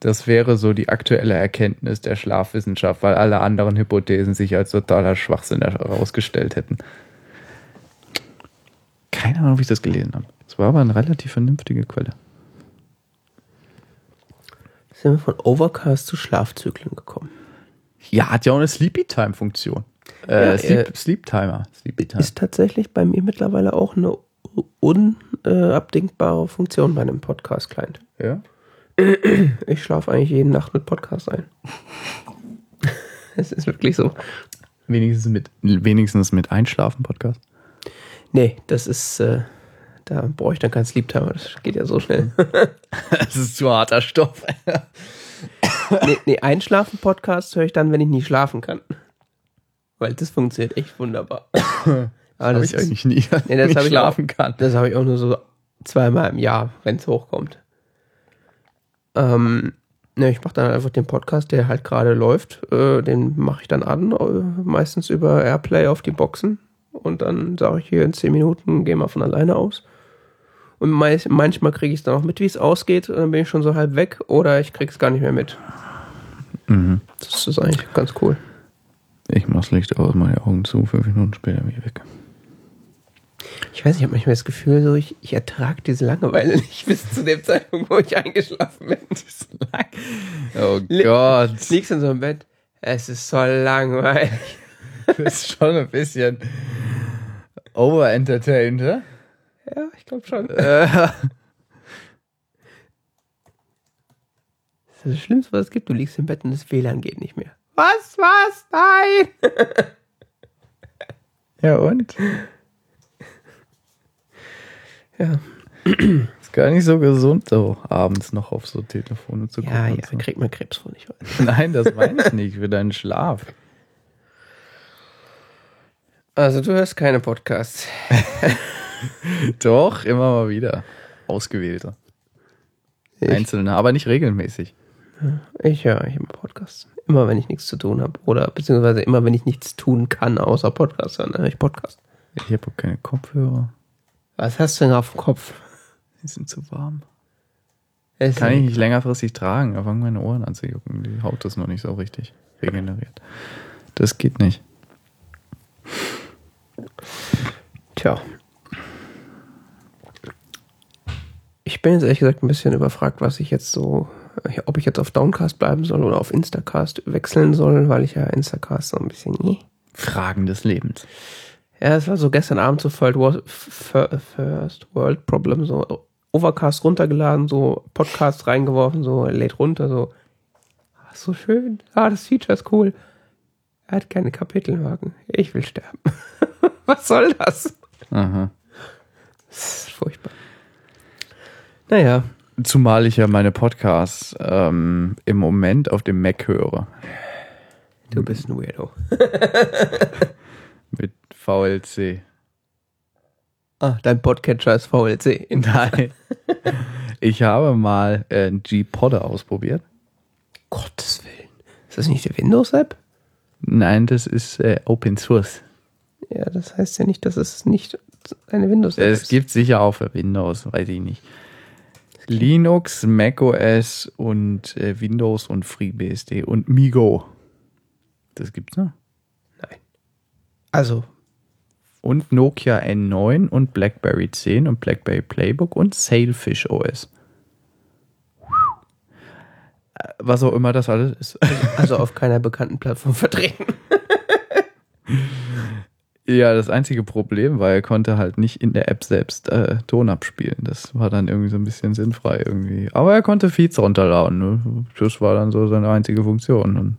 Das wäre so die aktuelle Erkenntnis der Schlafwissenschaft, weil alle anderen Hypothesen sich als totaler Schwachsinn herausgestellt hätten. Keine Ahnung, wie ich das gelesen habe. Es war aber eine relativ vernünftige Quelle. Sind wir von Overcast zu Schlafzyklen gekommen? Ja, hat ja auch eine Sleepy Time Funktion. Äh, Ja, Sleep, äh, Sleep Timer. Sleepy Time. Ist tatsächlich bei mir mittlerweile auch eine unabdingbare Funktion bei einem Podcast-Client. Ja? Ich schlafe eigentlich jede Nacht mit Podcast ein. Es ist wirklich so. Wenigstens mit, wenigstens mit Einschlafen-Podcast. Nee, das ist, äh, da brauche ich dann keinen Sleep Timer. Das geht ja so schnell. Das ist zu harter Stoff. nee, nee Einschlafen-Podcast höre ich dann, wenn ich nie schlafen kann. Weil das funktioniert echt wunderbar. Aber Habe das ich eigentlich nie, Nee, das ich schlafen kann. Das habe ich auch nur so zweimal im Jahr, wenn es hochkommt. Ähm, ne, ich mache dann einfach den Podcast, der halt gerade läuft. Äh, den mache ich dann an, äh, meistens über Airplay auf die Boxen. Und dann sage ich hier in 10 Minuten, geh mal von alleine aus. Und meist, manchmal kriege ich es dann auch mit, wie es ausgeht. Und dann bin ich schon so halb weg. Oder ich kriege es gar nicht mehr mit. Mhm. Das ist eigentlich ganz cool. Ich mach's Licht aus, meine Augen zu, fünf Minuten später bin ich weg. Ich weiß nicht, ich habe manchmal das Gefühl, so ich, ich ertrage diese Langeweile nicht bis zu dem Zeitpunkt, wo ich eingeschlafen bin. Oh Gott. Liegst in so einem Bett. Es ist so langweilig. Du bist schon ein bisschen overentertained, hä? Ja, ich glaube schon. Das Äh, ist das Schlimmste, was es gibt. Du liegst im Bett und das WLAN geht nicht mehr. Was? Was? Nein! ja, und? Ja, Ist gar nicht so gesund, so abends noch auf so Telefone zu gucken. ja, ja. so. Kriegt man Krebs von, ich weiß. Nein, das meine ich nicht, für deinen Schlaf. Also, du hörst keine Podcasts. Doch, immer mal wieder. Ausgewählte. Ich, Einzelne, aber nicht regelmäßig. ich höre ich immer Podcasts. Immer, wenn ich nichts zu tun habe. Oder beziehungsweise immer, wenn ich nichts tun kann, außer Podcasts, dann höre ich Podcast. Ich habe auch keine Kopfhörer. Was hast du denn auf dem Kopf? Die sind zu warm. Es Kann ich nicht längerfristig tragen, da fangen meine Ohren an zu jucken. Die Haut ist noch nicht so richtig regeneriert. Das geht nicht. Tja. Ich bin jetzt ehrlich gesagt ein bisschen überfragt, was ich jetzt so, ob ich jetzt auf Downcast bleiben soll oder auf Instacast wechseln soll, weil ich ja Instacast so ein bisschen. Fragen des Lebens. Ja, es war so gestern Abend so First World, First World Problem, so Overcast runtergeladen, so Podcast reingeworfen, so lädt runter, so. Ah, so schön. Ah, das Feature ist cool. Er hat keine Kapitelmarken. Ich will sterben. Was soll das? Aha. Das ist furchtbar. Naja, Zumal ich ja meine Podcasts ähm, im Moment auf dem Mac höre. du bist ein Weirdo. Mit VLC. Ah, dein Podcatcher ist VLC. Nein. Ich habe mal äh, einen G-Podder ausprobiert. Gottes Willen. Ist das nicht die Windows-App? Nein, das ist äh, Open Source. Ja, das heißt ja nicht, dass es nicht es eine Windows-App Es ist. gibt sicher auch für Windows, weiß ich nicht. Linux, macOS und äh, Windows und FreeBSD und Migo. Das gibt's noch. Also, Und Nokia N9 und BlackBerry 10 und BlackBerry Playbook und Sailfish OS. Was auch immer das alles ist. also auf keiner bekannten Plattform vertreten. Ja, das einzige Problem war, er konnte halt nicht in der App selbst äh, Ton abspielen. Das war dann irgendwie so ein bisschen sinnfrei irgendwie. Aber er konnte Feeds runterladen. Ne? Das war dann so seine einzige Funktion. Und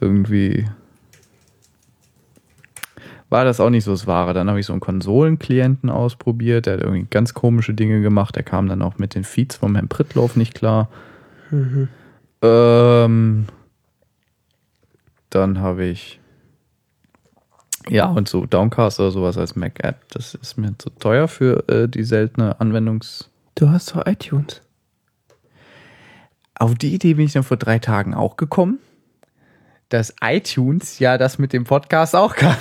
irgendwie war das auch nicht so das Wahre. Dann habe ich so einen Konsolenklienten ausprobiert. Der hat irgendwie ganz komische Dinge gemacht. Der kam dann auch mit den Feeds vom Herrn Prittloff nicht klar. Ähm, dann habe ich ja, und so Downcast oder sowas als Mac-App, das ist mir zu teuer für äh, die seltene Anwendungs... Du hast doch iTunes. Auf die Idee bin ich dann vor drei Tagen auch gekommen, dass iTunes ja das mit dem Podcast auch kann.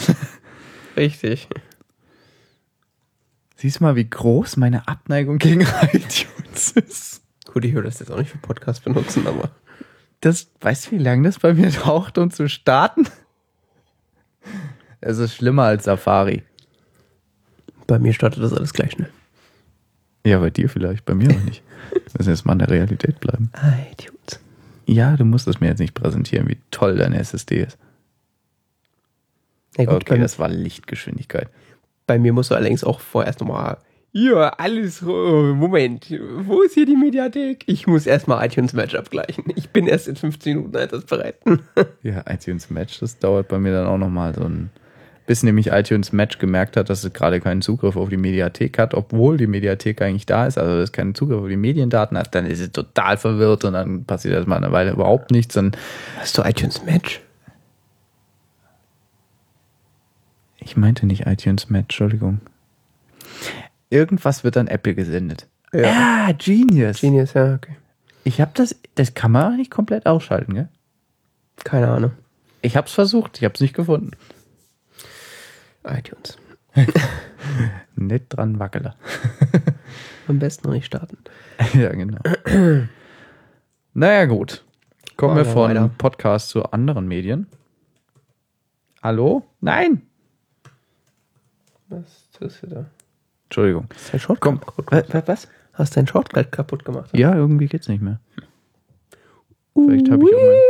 Richtig. Siehst du mal, wie groß meine Abneigung gegen iTunes ist. Gut, ich würde das jetzt auch nicht für Podcast benutzen, aber. Das, weißt du, wie lange das bei mir braucht, um zu starten? Es ist schlimmer als Safari. Bei mir startet das alles gleich schnell. Ja, bei dir vielleicht, bei mir noch nicht. Wir müssen jetzt mal in der Realität bleiben. iTunes. Ja, du musst es mir jetzt nicht präsentieren, wie toll deine SSD ist. Ja, gut, Okay, das war Lichtgeschwindigkeit. bei mir musst du allerdings auch vorerst nochmal. Ja, alles. Moment. Wo ist hier die Mediathek? Ich muss erstmal iTunes Match abgleichen. Ich bin erst in 15 Minuten einsatzbereit. Ja, iTunes Match, das dauert bei mir dann auch nochmal so ein. Bis nämlich iTunes Match gemerkt hat, dass es gerade keinen Zugriff auf die Mediathek hat, obwohl die Mediathek eigentlich da ist, also es keinen Zugriff auf die Mediendaten hat, dann ist es total verwirrt und dann passiert erstmal eine Weile überhaupt nichts. Und Hast du iTunes Match? Ich meinte nicht iTunes Match, Entschuldigung. Irgendwas wird an Apple gesendet. Ja. Ah, Genius. Genius, ja, okay. Ich habe das, das kann man auch nicht komplett ausschalten, gell? Keine Ahnung. Ich habe es versucht, ich habe es nicht gefunden. iTunes. Nett dran Wackeler. Am besten noch nicht starten. ja, genau. naja, gut. Kommen wir Machen wir von weiter. Podcast zu anderen Medien. Hallo? Nein! Was tust du da? Entschuldigung. Du dein Shortcut Komm. Was? Hast dein Shortcut kaputt gemacht? Ja, irgendwie geht's nicht mehr. Vielleicht habe ich auch mein,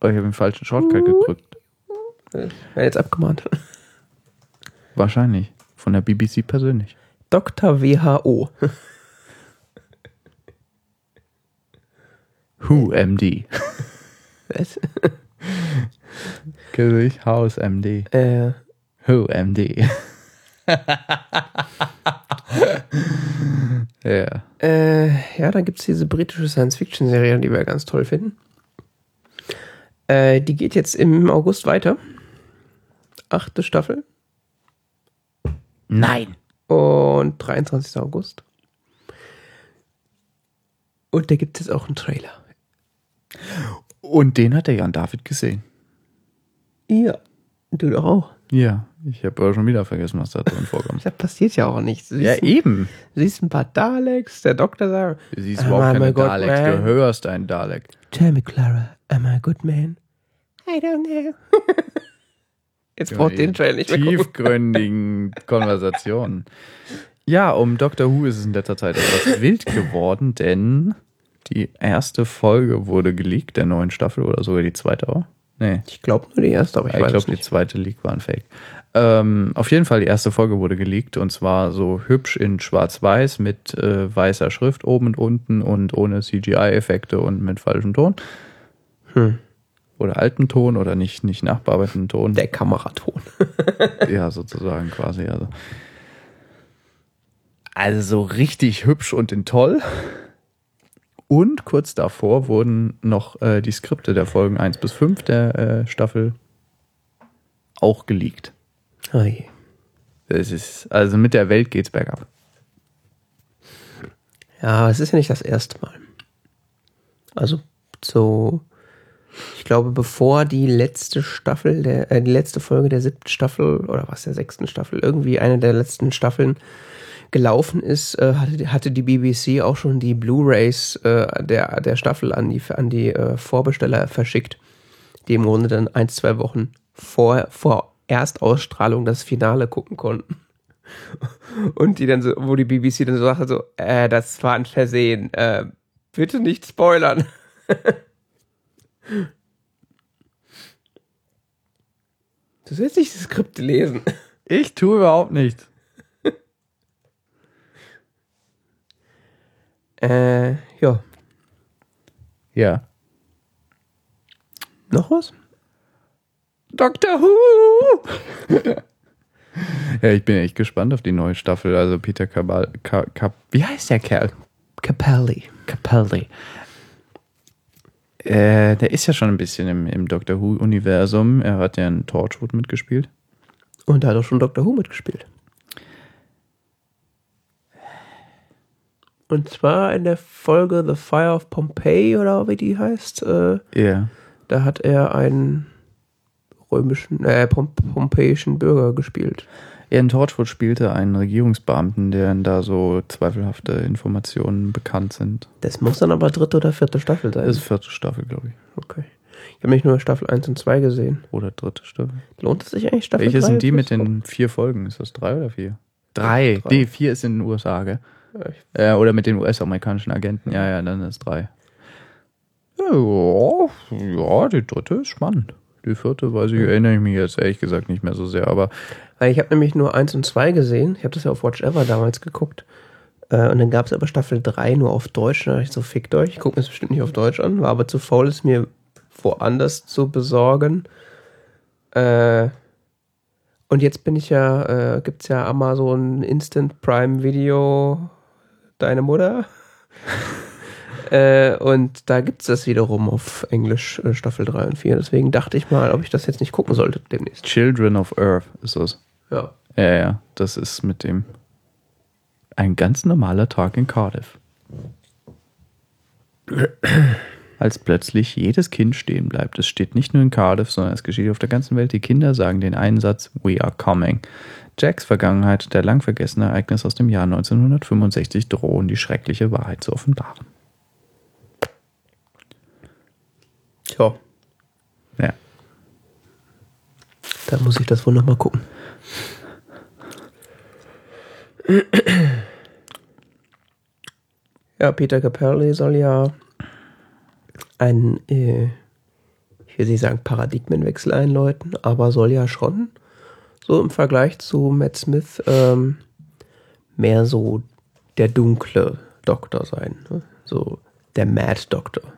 oh, ich habe den falschen Shortcut gedrückt. Wer jetzt abgemahnt? Wahrscheinlich. Von der BBC persönlich. Dr. WHO. Who MD. Was? Kirch Haus MD. äh, Who MD. ja. äh, ja, da gibt es diese britische Science-Fiction-Serie, die wir ganz toll finden. Äh, die geht jetzt im August weiter. Achte Staffel. Nein. Und 23. August. Und da gibt es jetzt auch einen Trailer. Und den hat der Jan David gesehen. Ja. Du doch auch. Ja, ich habe aber schon wieder vergessen, was da drin vorkommt. Da passiert ja auch nichts. Du ja, siehst, ein, eben. du siehst ein paar Daleks, der Doktor sagt, Du siehst überhaupt keine Daleks, du man? hörst einen Dalek. Tell me, Clara, am I a good man? I don't know. Jetzt braucht den Trailer nicht mehr. Tiefgründigen Konversationen. Ja, um Doctor Who ist es in letzter Zeit etwas wild geworden, denn die erste Folge wurde geleakt der neuen Staffel oder sogar die zweite auch. Nee, Ich glaube nur die erste, aber ich, ich, ich weiß glaube, die nicht. zweite Leak war ein Fake. Ähm, auf jeden Fall, die erste Folge wurde geleakt und zwar so hübsch in schwarz-weiß mit äh, weißer Schrift oben und unten und ohne CGI-Effekte und mit falschem Ton. Hm. Oder alten Ton oder nicht, nicht nachbearbeiteten Ton. Der Kameraton. Ja, sozusagen quasi. Also. also so richtig hübsch und in toll. Und kurz davor wurden noch äh, die Skripte der Folgen 1 bis 5 der äh, Staffel auch geleakt. Oh je. Das ist, also mit der Welt geht's bergab. Ja, es ist ja nicht das erste Mal. Also so ich glaube, bevor die letzte Staffel, der, äh, die letzte Folge der siebten Staffel oder was der sechsten Staffel, irgendwie eine der letzten Staffeln gelaufen ist, äh, hatte, hatte die BBC auch schon die Blu-rays äh, der, der Staffel an die, an die äh, Vorbesteller verschickt, die im Grunde dann ein, zwei Wochen vor, vor Erstausstrahlung das Finale gucken konnten. Und die dann so, wo die BBC dann so sagte, so, äh, das war ein Versehen, äh, bitte nicht spoilern. Du sollst nicht das Skript lesen. Ich tue überhaupt nichts. Äh, ja. Ja. Noch was? Doctor Who! ja, ich bin echt gespannt auf die neue Staffel. Also Peter Cabal, Ka, Ka, wie heißt der Kerl? Capelli. Capaldi. Äh, der ist ja schon ein bisschen im, im Doctor Who-Universum. Er hat ja in Torchwood mitgespielt. Und er hat auch schon Doctor Who mitgespielt. Und zwar in der Folge The Fire of Pompeii oder wie die heißt. Äh, Ja. da hat er einen römischen, äh, Pom pompeischen Bürger gespielt. Er in Torchwood spielte einen Regierungsbeamten, deren da so zweifelhafte Informationen bekannt sind. Das muss dann aber dritte oder vierte Staffel sein. Das ist vierte Staffel, glaube ich. okay. Ich habe nämlich nur Staffel 1 und 2 gesehen. Oder dritte Staffel. Lohnt es sich eigentlich Staffel Welche 3 sind die mit den vier Folgen? Ist das drei oder vier? Drei. Drei. Nee, vier ist in den USA, gell? Ja, Äh, oder mit den US-amerikanischen Agenten. Ja, ja, dann ist drei. Ja, ja, die dritte ist spannend. Die vierte, weiß ich, erinnere ich mich jetzt ehrlich gesagt nicht mehr so sehr, aber Weil ich habe nämlich nur 1 und 2 gesehen. Ich habe das ja auf Watch Ever damals geguckt. Äh, und dann gab es aber Staffel 3 nur auf Deutsch. Da dachte ich so, fickt euch. Ich gucke mir das bestimmt nicht auf Deutsch an. War aber zu faul, es mir woanders zu besorgen. Äh, und jetzt bin ich ja, äh, gibt's ja Amazon Instant Prime Video Deine Mutter. Äh, und da gibt's das wiederum auf Englisch äh, Staffel 3 und 4. Deswegen dachte ich mal, ob ich das jetzt nicht gucken sollte demnächst. Children of Earth ist das. Ja. Ja, ja, das ist mit dem ein ganz normaler Tag in Cardiff. Als plötzlich jedes Kind stehen bleibt. Es steht nicht nur in Cardiff, sondern es geschieht auf der ganzen Welt. Die Kinder sagen den einen Satz, We are coming. Jacks Vergangenheit, der lang vergessene Ereignis aus dem Jahr 1965, drohen die schreckliche Wahrheit zu offenbaren. Tja, Ja. da muss ich das wohl nochmal gucken. Ja, Peter Capelli soll ja einen, äh, ich will nicht sagen Paradigmenwechsel einläuten, aber soll ja schon so im Vergleich zu Matt Smith ähm, mehr so der dunkle Doktor sein. Ne? So der Mad Doktor.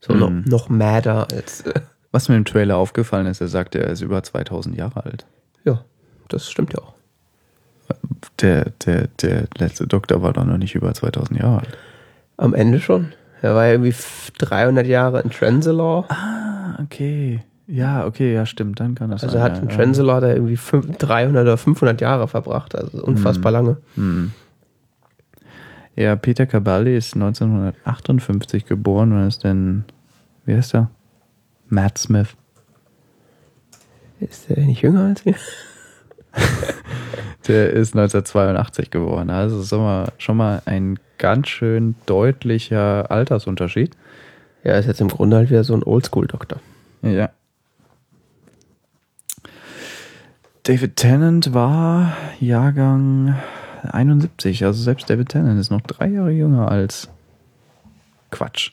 So noch, noch madder als. Äh, Was mir im Trailer aufgefallen ist, er sagt, er ist über 2000 Jahre alt. ja, das stimmt ja auch. Der, der, der letzte Doktor war doch noch nicht über 2000 Jahre alt. Am Ende schon. Er war ja irgendwie f- 300 Jahre in Trenzalore. Ah, okay. Ja, okay, ja, stimmt, dann kann das Also er sein. hat ja, in ja. Da irgendwie fünf- 300 oder 500 Jahre verbracht. Also unfassbar lange. Ja, Peter Caballi ist 1958 geboren und ist dann, wie heißt er? Matt Smith. Ist der nicht jünger als wir? Der ist 1982 geboren. Also ist schon mal, schon mal ein ganz schön deutlicher Altersunterschied. Ja, ist jetzt im Grunde halt wieder so ein Oldschool-Doktor. Ja. David Tennant war Jahrgang 71. Also selbst David Tennant ist noch drei Jahre jünger als. Quatsch.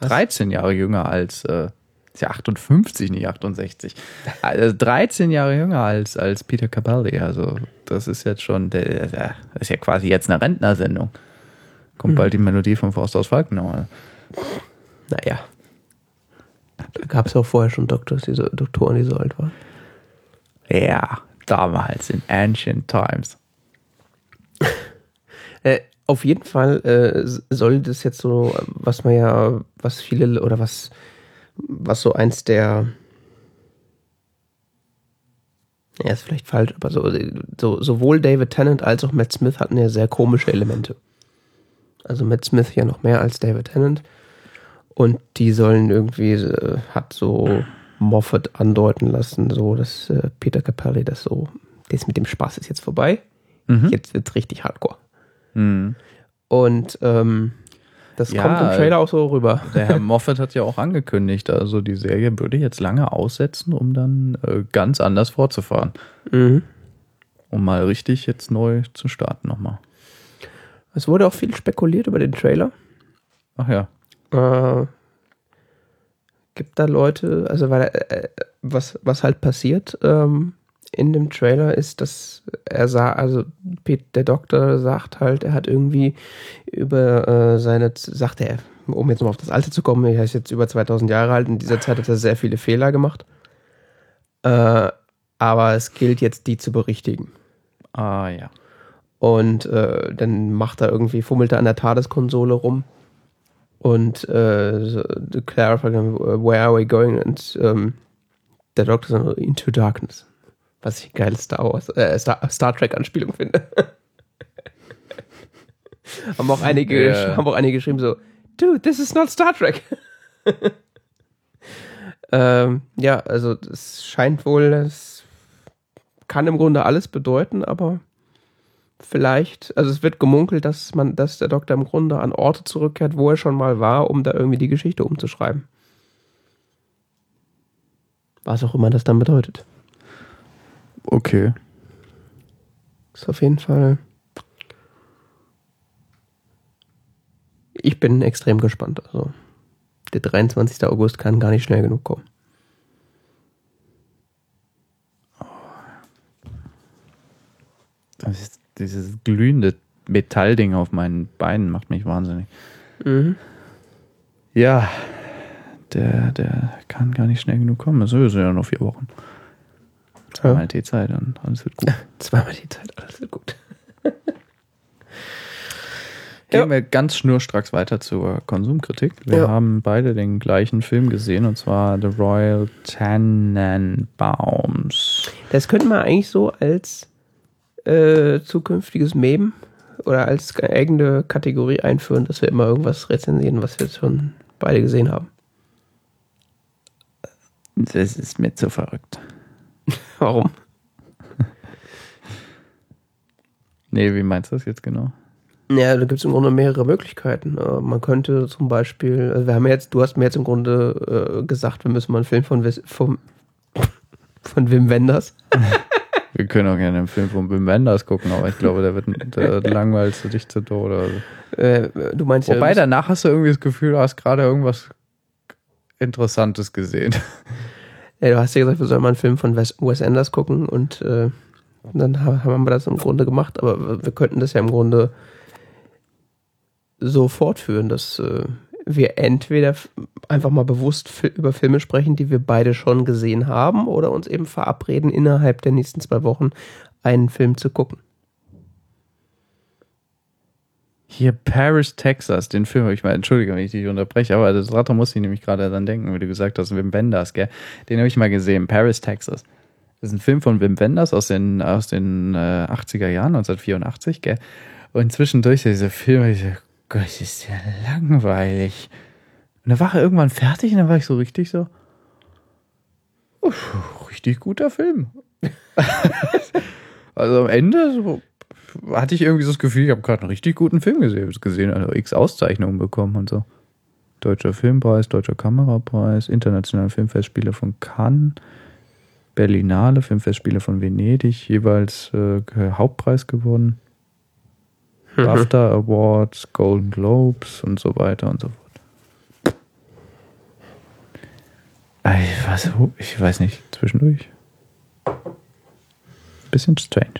13 Jahre jünger als. Äh, ist ja 58, nicht 68. Also 13 Jahre jünger als, als Peter Capaldi. Also das ist jetzt schon. Der, der ist ja quasi jetzt eine Rentnersendung. Kommt bald die Melodie von Forst aus Falkenau. Naja. Da gab es auch vorher schon Doktors, die so, Doktoren, die so alt waren. Ja, damals in ancient times. Äh, auf jeden Fall äh, soll das jetzt so, was man ja, was viele oder was, was so eins der, ja, ist vielleicht falsch, aber so, so sowohl David Tennant als auch Matt Smith hatten ja sehr komische Elemente. Also Matt Smith ja noch mehr als David Tennant. Und die sollen irgendwie, äh, hat so Moffat andeuten lassen, so dass äh, Peter Capelli das so, das mit dem Spaß ist jetzt vorbei. Mhm. Jetzt wird's richtig hardcore. Mhm. Und ähm, das Ja, kommt im Trailer auch so rüber. Der Herr Moffat hat ja auch angekündigt, also die Serie würde jetzt lange aussetzen, um dann äh, ganz anders fortzufahren. Mhm. Um mal richtig jetzt neu zu starten nochmal. Es wurde auch viel spekuliert über den Trailer. Ach ja. Äh, gibt da Leute, also weil äh, was, was halt passiert ähm, in dem Trailer ist, dass er sah, also Pete, der Doktor sagt halt, er hat irgendwie über äh, seine, sagt er, um jetzt mal auf das Alte zu kommen, er ist jetzt über 2000 Jahre alt, in dieser Zeit hat er sehr viele Fehler gemacht. Äh, aber es gilt jetzt, die zu berichtigen. Ah ja. Und äh, dann macht er irgendwie, fummelt er an der TARDIS-Konsole rum. Und äh, Clara fragt where are we going? Und ähm, der Doktor sagt, into darkness. Was ich geiles Star Wars, äh, Star, Star Trek-Anspielung finde. haben, auch einige, Ja. haben auch einige geschrieben so, dude, this is not Star Trek. ähm, ja, also es scheint wohl, es kann im Grunde alles bedeuten, aber vielleicht, also es wird gemunkelt, dass man, dass der Doktor im Grunde an Orte zurückkehrt, wo er schon mal war, um da irgendwie die Geschichte umzuschreiben. Was auch immer das dann bedeutet. Okay. Ist auf jeden Fall. Ich bin extrem gespannt. Also, der 23. August kann gar nicht schnell genug kommen. Das ist, dieses glühende Metallding auf meinen Beinen macht mich wahnsinnig. Mhm. Ja, der, der kann gar nicht schnell genug kommen. Das sind ja noch vier Wochen. Zweimal T-Zeit und alles wird gut. Zweimal die Zeit, alles wird gut. Gehen Ja. wir ganz schnurstracks weiter zur Konsumkritik. Wir Ja. haben beide den gleichen Film gesehen und zwar The Royal Tannenbaums. Das könnte man eigentlich so als äh, zukünftiges Meme oder als eigene Kategorie einführen, dass wir immer irgendwas rezensieren, was wir jetzt schon beide gesehen haben. Das ist mir zu verrückt. Warum? Nee, wie meinst du das jetzt genau? Ja, da gibt es im Grunde mehrere Möglichkeiten. Äh, Man könnte zum Beispiel, also wir haben ja jetzt, du hast mir jetzt im Grunde äh, gesagt, wir müssen mal einen Film von, vom, von Wim Wenders. Wir können auch gerne einen Film von Wim Wenders gucken, aber ich glaube, der wird der langweilst du dich zu Tode. Äh, du meinst ja, Wobei, müssen- danach hast du irgendwie das Gefühl, du hast gerade irgendwas Interessantes gesehen. Ja, du hast ja gesagt, wir sollen mal einen Film von Wes, Anders gucken und äh, dann ha- haben wir das im Grunde gemacht, aber wir könnten das ja im Grunde so fortführen, dass äh, wir entweder einfach mal bewusst über Filme sprechen, die wir beide schon gesehen haben, oder uns eben verabreden, innerhalb der nächsten zwei Wochen einen Film zu gucken. Hier Paris, Texas, den Film habe ich mal, entschuldige, wenn ich dich unterbreche, aber das daran muss ich nämlich gerade dann denken, wie du gesagt hast, Wim Wenders, gell? Den habe ich mal gesehen, Paris, Texas. Das ist ein Film von Wim Wenders aus den, aus den äh, 80er Jahren, 1984, gell? Und zwischendurch dieser Film, ich so, Gott, ist ja langweilig. Und dann war er irgendwann fertig und dann war ich so richtig so, uff, richtig guter Film. also am Ende so, hatte ich irgendwie so das Gefühl, ich habe gerade einen richtig guten Film gesehen, also x Auszeichnungen bekommen und so. Deutscher Filmpreis, Deutscher Kamerapreis, Internationale Filmfestspiele von Cannes, Berlinale Filmfestspiele von Venedig, jeweils äh, Hauptpreis gewonnen, BAFTA Awards, Golden Globes und so weiter und so fort. Ich weiß, ich weiß nicht, zwischendurch. Bisschen strange.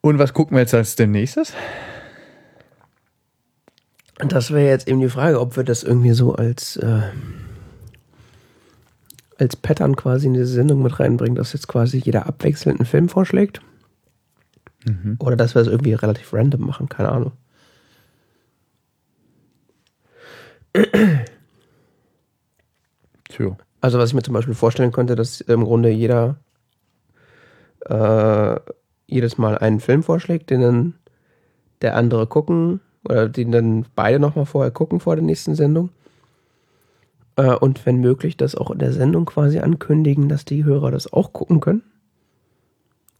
Und was gucken wir jetzt als nächstes? Das wäre jetzt eben die Frage, ob wir das irgendwie so als, äh, als Pattern quasi in diese Sendung mit reinbringen, dass jetzt quasi jeder abwechselnd einen Film vorschlägt. Oder dass wir es irgendwie relativ random machen, keine Ahnung. Tja. Also was ich mir zum Beispiel vorstellen könnte, dass im Grunde jeder äh, jedes Mal einen Film vorschlägt, den dann der andere gucken Oder den dann beide nochmal vorher gucken vor der nächsten Sendung. Äh, und wenn möglich, das auch in der Sendung quasi ankündigen, dass die Hörer das auch gucken können.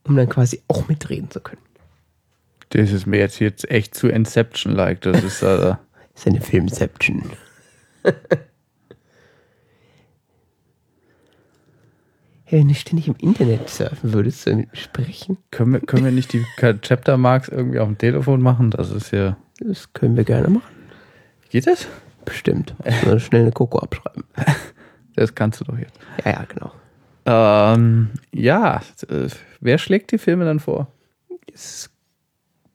Um dann quasi auch mitreden zu können. Das ist mir jetzt, jetzt echt zu Inception-like. Das ist, äh, Das ist eine Filmception. wenn du ständig im Internet surfen würdest, mir sprechen? können, wir, können wir nicht die Chapter Marks irgendwie auf dem Telefon machen? Das ist ja. Das können wir gerne machen. Geht das? Bestimmt. Nur schnell eine Koko abschreiben. Das kannst du doch jetzt. Ja, ja, genau. Ähm, ja, äh, wer schlägt die Filme dann vor? Ist,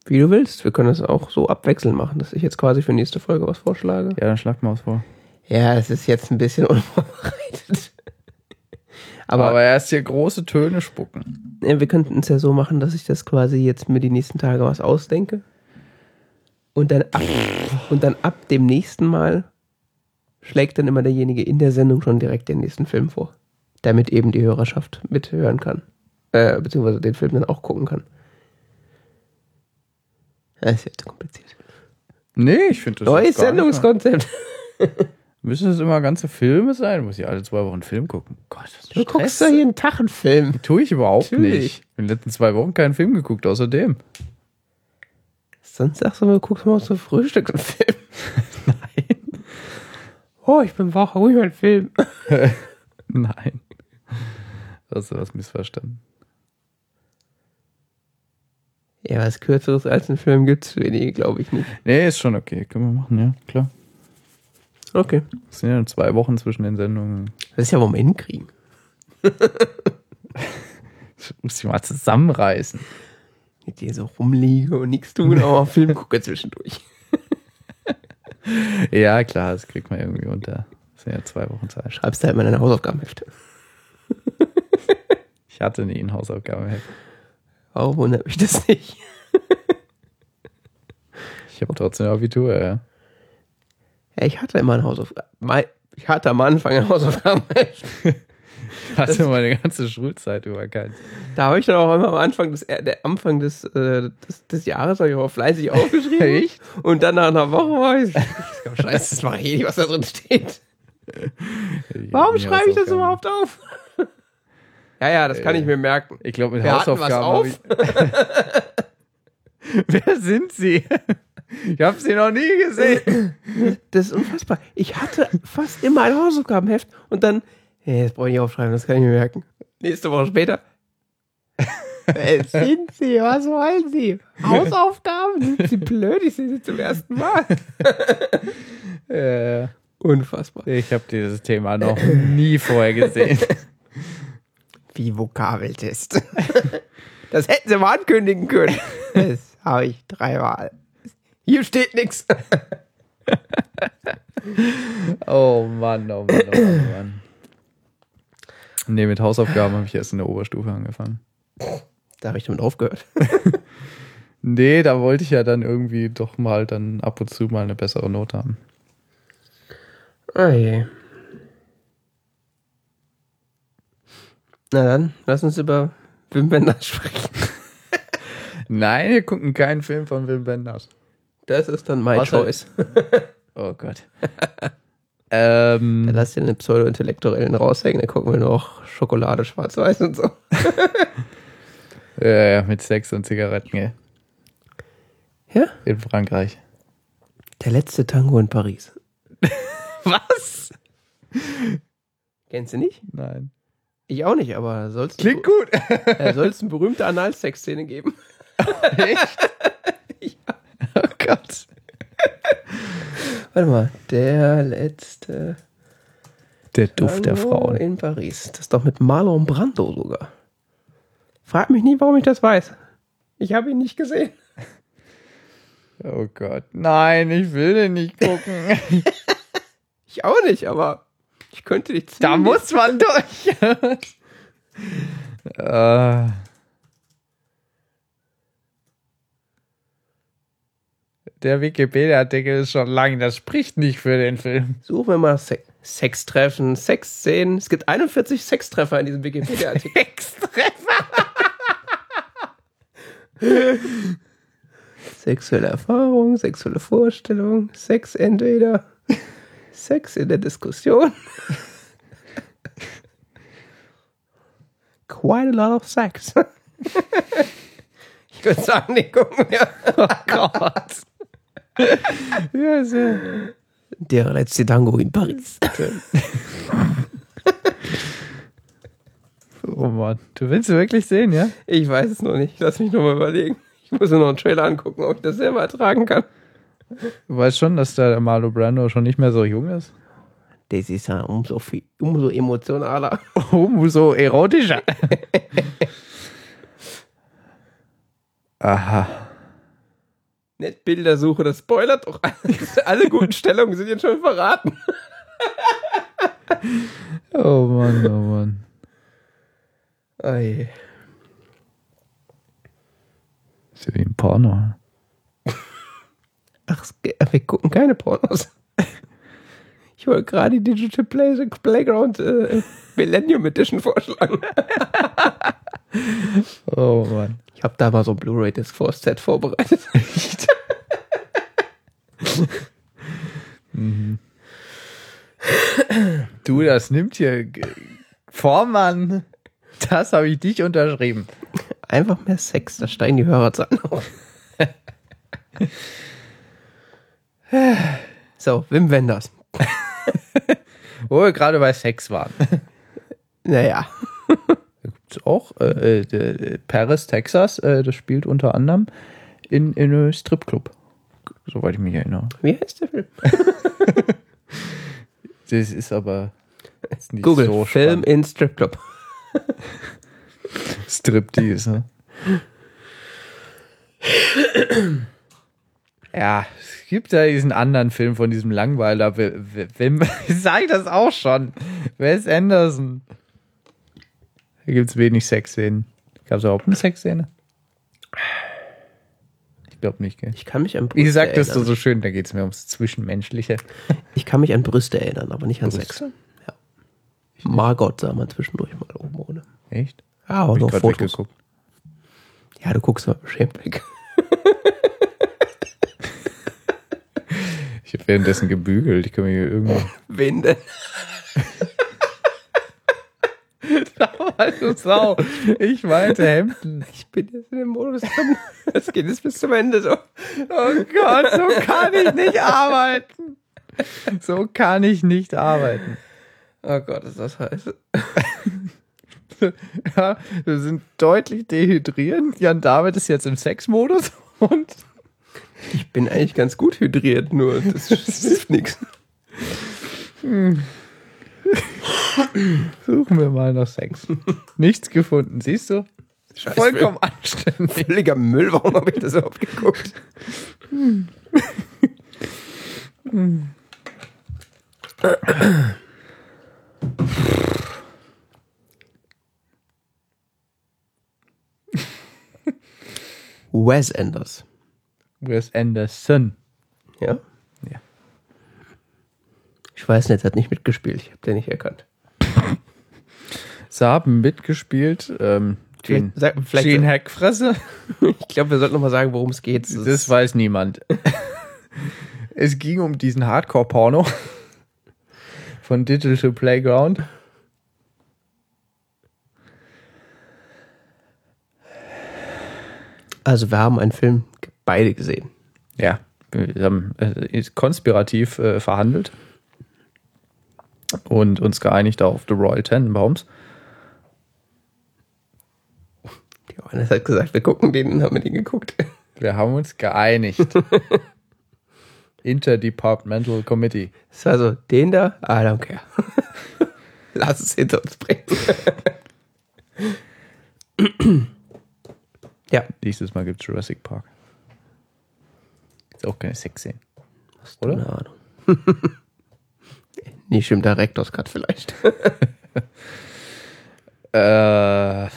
wie du willst. Wir können das auch so abwechselnd machen, dass ich jetzt quasi für nächste Folge was vorschlage. Ja, dann schlag mal was vor. Ja, es ist jetzt ein bisschen unvorbereitet. Aber, Aber erst hier große Töne spucken. ja, wir könnten es ja so machen, dass ich das quasi jetzt mir die nächsten Tage was ausdenke. Und dann ab, und dann ab dem nächsten Mal schlägt dann immer derjenige in der Sendung schon direkt den nächsten Film vor. Damit eben die Hörerschaft mithören kann. Äh, beziehungsweise den Film dann auch gucken kann. Das ist ja zu kompliziert. Nee, ich finde das. Neues Sendungskonzept. Müssen es immer ganze Filme sein? Muss ich alle zwei Wochen einen Film gucken? Gott, ist Du guckst doch jeden Tag einen Film. Tue ich überhaupt Natürlich. nicht. In den letzten zwei Wochen keinen Film geguckt, außerdem. Sonst sagst du mal, du guckst mal zum Frühstück einen Film. Nein. Oh, ich bin wach, hol mir einen Film. Nein. Hast du was missverstanden? Ja, was Kürzeres als ein Film gibt's wenige, glaube ich nicht. Nee, ist schon okay. Können wir machen, ja, klar. Okay. Es sind ja nur zwei Wochen zwischen den Sendungen. Das ist ja, wo wir hinkriegen. Das muss ich mal zusammenreißen. Mit dir so rumliege und nichts tun, aber Film gucke zwischendurch. Ja, klar, das kriegt man irgendwie unter. Das sind ja zwei Wochen Zeit. Schreibst du halt mal in deine Hausaufgabenhefte. Ich hatte nie ein Hausaufgaben. Warum wundert mich das nicht? Ich habe trotzdem Abitur, ja. Ja, ich hatte immer ein Hausaufgaben. Ich hatte am Anfang ein Hausaufgabenheft. Ich hatte meine ganze Schulzeit über keins. Da habe ich dann auch immer am Anfang des, äh, der Anfang des, äh, des, des Jahres habe ich auch fleißig aufgeschrieben. Und dann nach einer Woche war ich, ich scheiße, das mache ich eh nicht, was da drin steht. Warum schreibe ich das überhaupt auf? ja, ja, das kann ich mir merken. Ich glaube, mit Wir hatten was Hausaufgaben. hab Ich Wer sind Sie? Ich habe Sie noch nie gesehen. Das ist unfassbar. Ich hatte fast immer ein Hausaufgabenheft und dann, hey, das brauche ich nicht aufschreiben, das kann ich mir merken. Nächste Woche später. Wer sind Sie? Was wollen Sie? Hausaufgaben? Sind Sie blöd? Ich sehe Sie zum ersten Mal. Äh, Unfassbar. ich habe dieses Thema noch nie vorher gesehen. Wie Vokabeltest. Das hätten Sie mal ankündigen können. Das habe ich dreimal. Hier steht nichts. Oh Mann, oh Mann, oh Mann, oh Mann. Nee, mit Hausaufgaben habe ich erst in der Oberstufe angefangen. Da habe ich damit aufgehört. Nee, da wollte ich ja dann irgendwie doch mal dann ab und zu mal eine bessere Note haben. Oh je. Na dann, lass uns über Wim Wenders sprechen. Nein, wir gucken keinen Film von Wim Wenders. Das ist dann my Was choice. Oh Gott. ähm, Lass den Pseudo-Intellektuellen raushängen, dann gucken wir noch Schokolade, Schwarz-Weiß und so. ja, ja, mit Sex und Zigaretten, gell? Ja? In Frankreich. Der letzte Tango in Paris. Was? Kennst du nicht? Nein. Ich auch nicht, aber soll es Klingt gut. äh, soll's eine berühmte Analsex-Szene geben? Echt? Oh Gott. Warte mal, der letzte Der Duft der Tango Frauen. in Paris. Das ist doch mit Marlon Brando sogar. Frag mich nie, warum ich das weiß. Ich habe ihn nicht gesehen. Oh Gott. Nein, ich will den nicht gucken. Ich auch nicht, aber ich könnte dich ziehen. da muss man durch. äh. Der Wikipedia-Artikel ist schon lang, das spricht nicht für den Film. Suchen wir mal Se Sextreffen, Sexszenen. Es gibt 41 Sextreffer in diesem Wikipedia-Artikel. Sexuelle Erfahrung, sexuelle Vorstellung, Sex entweder, Sex in der Diskussion. Quite a lot of sex. ich würde sagen, wir. Oh Gott. Ja, sehr. Der letzte Tango in Paris. Oh Mann. Du willst es wirklich sehen, ja? Ich weiß es noch nicht. Lass mich noch mal überlegen. Ich muss mir noch einen Trailer angucken, ob ich das selber ertragen kann. Du weißt schon, dass der Marlo Brando schon nicht mehr so jung ist. Das ist ja umso, viel, umso emotionaler. Umso erotischer. Aha. Nicht Bildersuche, das spoilert doch alles. Alle guten Stellungen sind jetzt schon verraten. Oh Mann, oh Mann. Ei. Ist ja wie ein Porno. Ach, wir gucken keine Pornos. Ich wollte gerade die Digital Play Playground äh, Millennium Edition vorschlagen. Oh Mann. Ich habe da mal so ein Blu-ray Disc for Set vorbereitet. Du, das nimmt hier Vormann. Das habe ich dich unterschrieben. Einfach mehr Sex, da steigen die Hörerzahlen auf. so, Wim Wenders. Wo wir gerade bei Sex waren. Naja. Auch äh, äh, Paris, Texas. Äh, das spielt unter anderem in, in einem Stripclub. Soweit ich mich erinnere. Wie heißt der Film? Das ist aber jetzt nicht Google, so Film in Stripclub. Striptease, ne? Ja, es gibt ja diesen anderen Film von diesem Langweiler. Wem sag ich das auch schon? Wes Anderson. Da gibt es wenig Sexszenen. Gab es überhaupt eine Sexszene? Ich glaube nicht, gell? Ich kann mich an Brüste Wie sagtest du erinnern. so schön, da geht es mir ums Zwischenmenschliche. Ich kann mich an Brüste erinnern, aber nicht an Brüste? Sex. Ja. Margot sah man zwischendurch mal oben ohne. Echt? Ja, aber grad Fotos. weggeguckt. Ja, du guckst mal beschämt weg. Ich habe währenddessen gebügelt. Ich kann mir hier irgendwo. Wen denn? Du Sau. Ich meinte Hemden. Ich bin jetzt in dem Modus drin. Das geht jetzt bis zum Ende so. Oh Gott, so kann ich nicht arbeiten. So kann ich nicht arbeiten. Oh Gott, ist das heiß. Ja, wir sind deutlich dehydriert. Jan David ist jetzt im Sexmodus und Ich bin eigentlich ganz gut hydriert, nur das hilft nichts. Suchen wir mal nach Sex. Nichts gefunden, siehst du? Scheiß Vollkommen anständig. Völliger Müll, warum habe ich das überhaupt geguckt? Wes Anders. Wes Anderson. Ja? Ja. Ich weiß nicht, er hat nicht mitgespielt. Ich habe den nicht erkannt. Sie haben mitgespielt. Ähm, Gene, Sag- vielleicht- Gene Hackfresse. Ich glaube, wir sollten nochmal sagen, worum es geht. Das weiß niemand. es ging um diesen Hardcore-Porno von Digital Playground. also, wir haben einen Film beide gesehen. Ja, wir haben äh, konspirativ äh, verhandelt und uns geeinigt auf The Royal Tenenbaums. Johannes hat gesagt, wir gucken den und haben wir den geguckt. Wir haben uns geeinigt. Interdepartmental Committee. Das war so, den da, I don't care. Lass es hinter uns bringen. ja, Nächstes Mal gibt es Jurassic Park. Ist auch keine Sexszene. keine Oder? Ahnung. Nicht im Director's Cut vielleicht. Äh,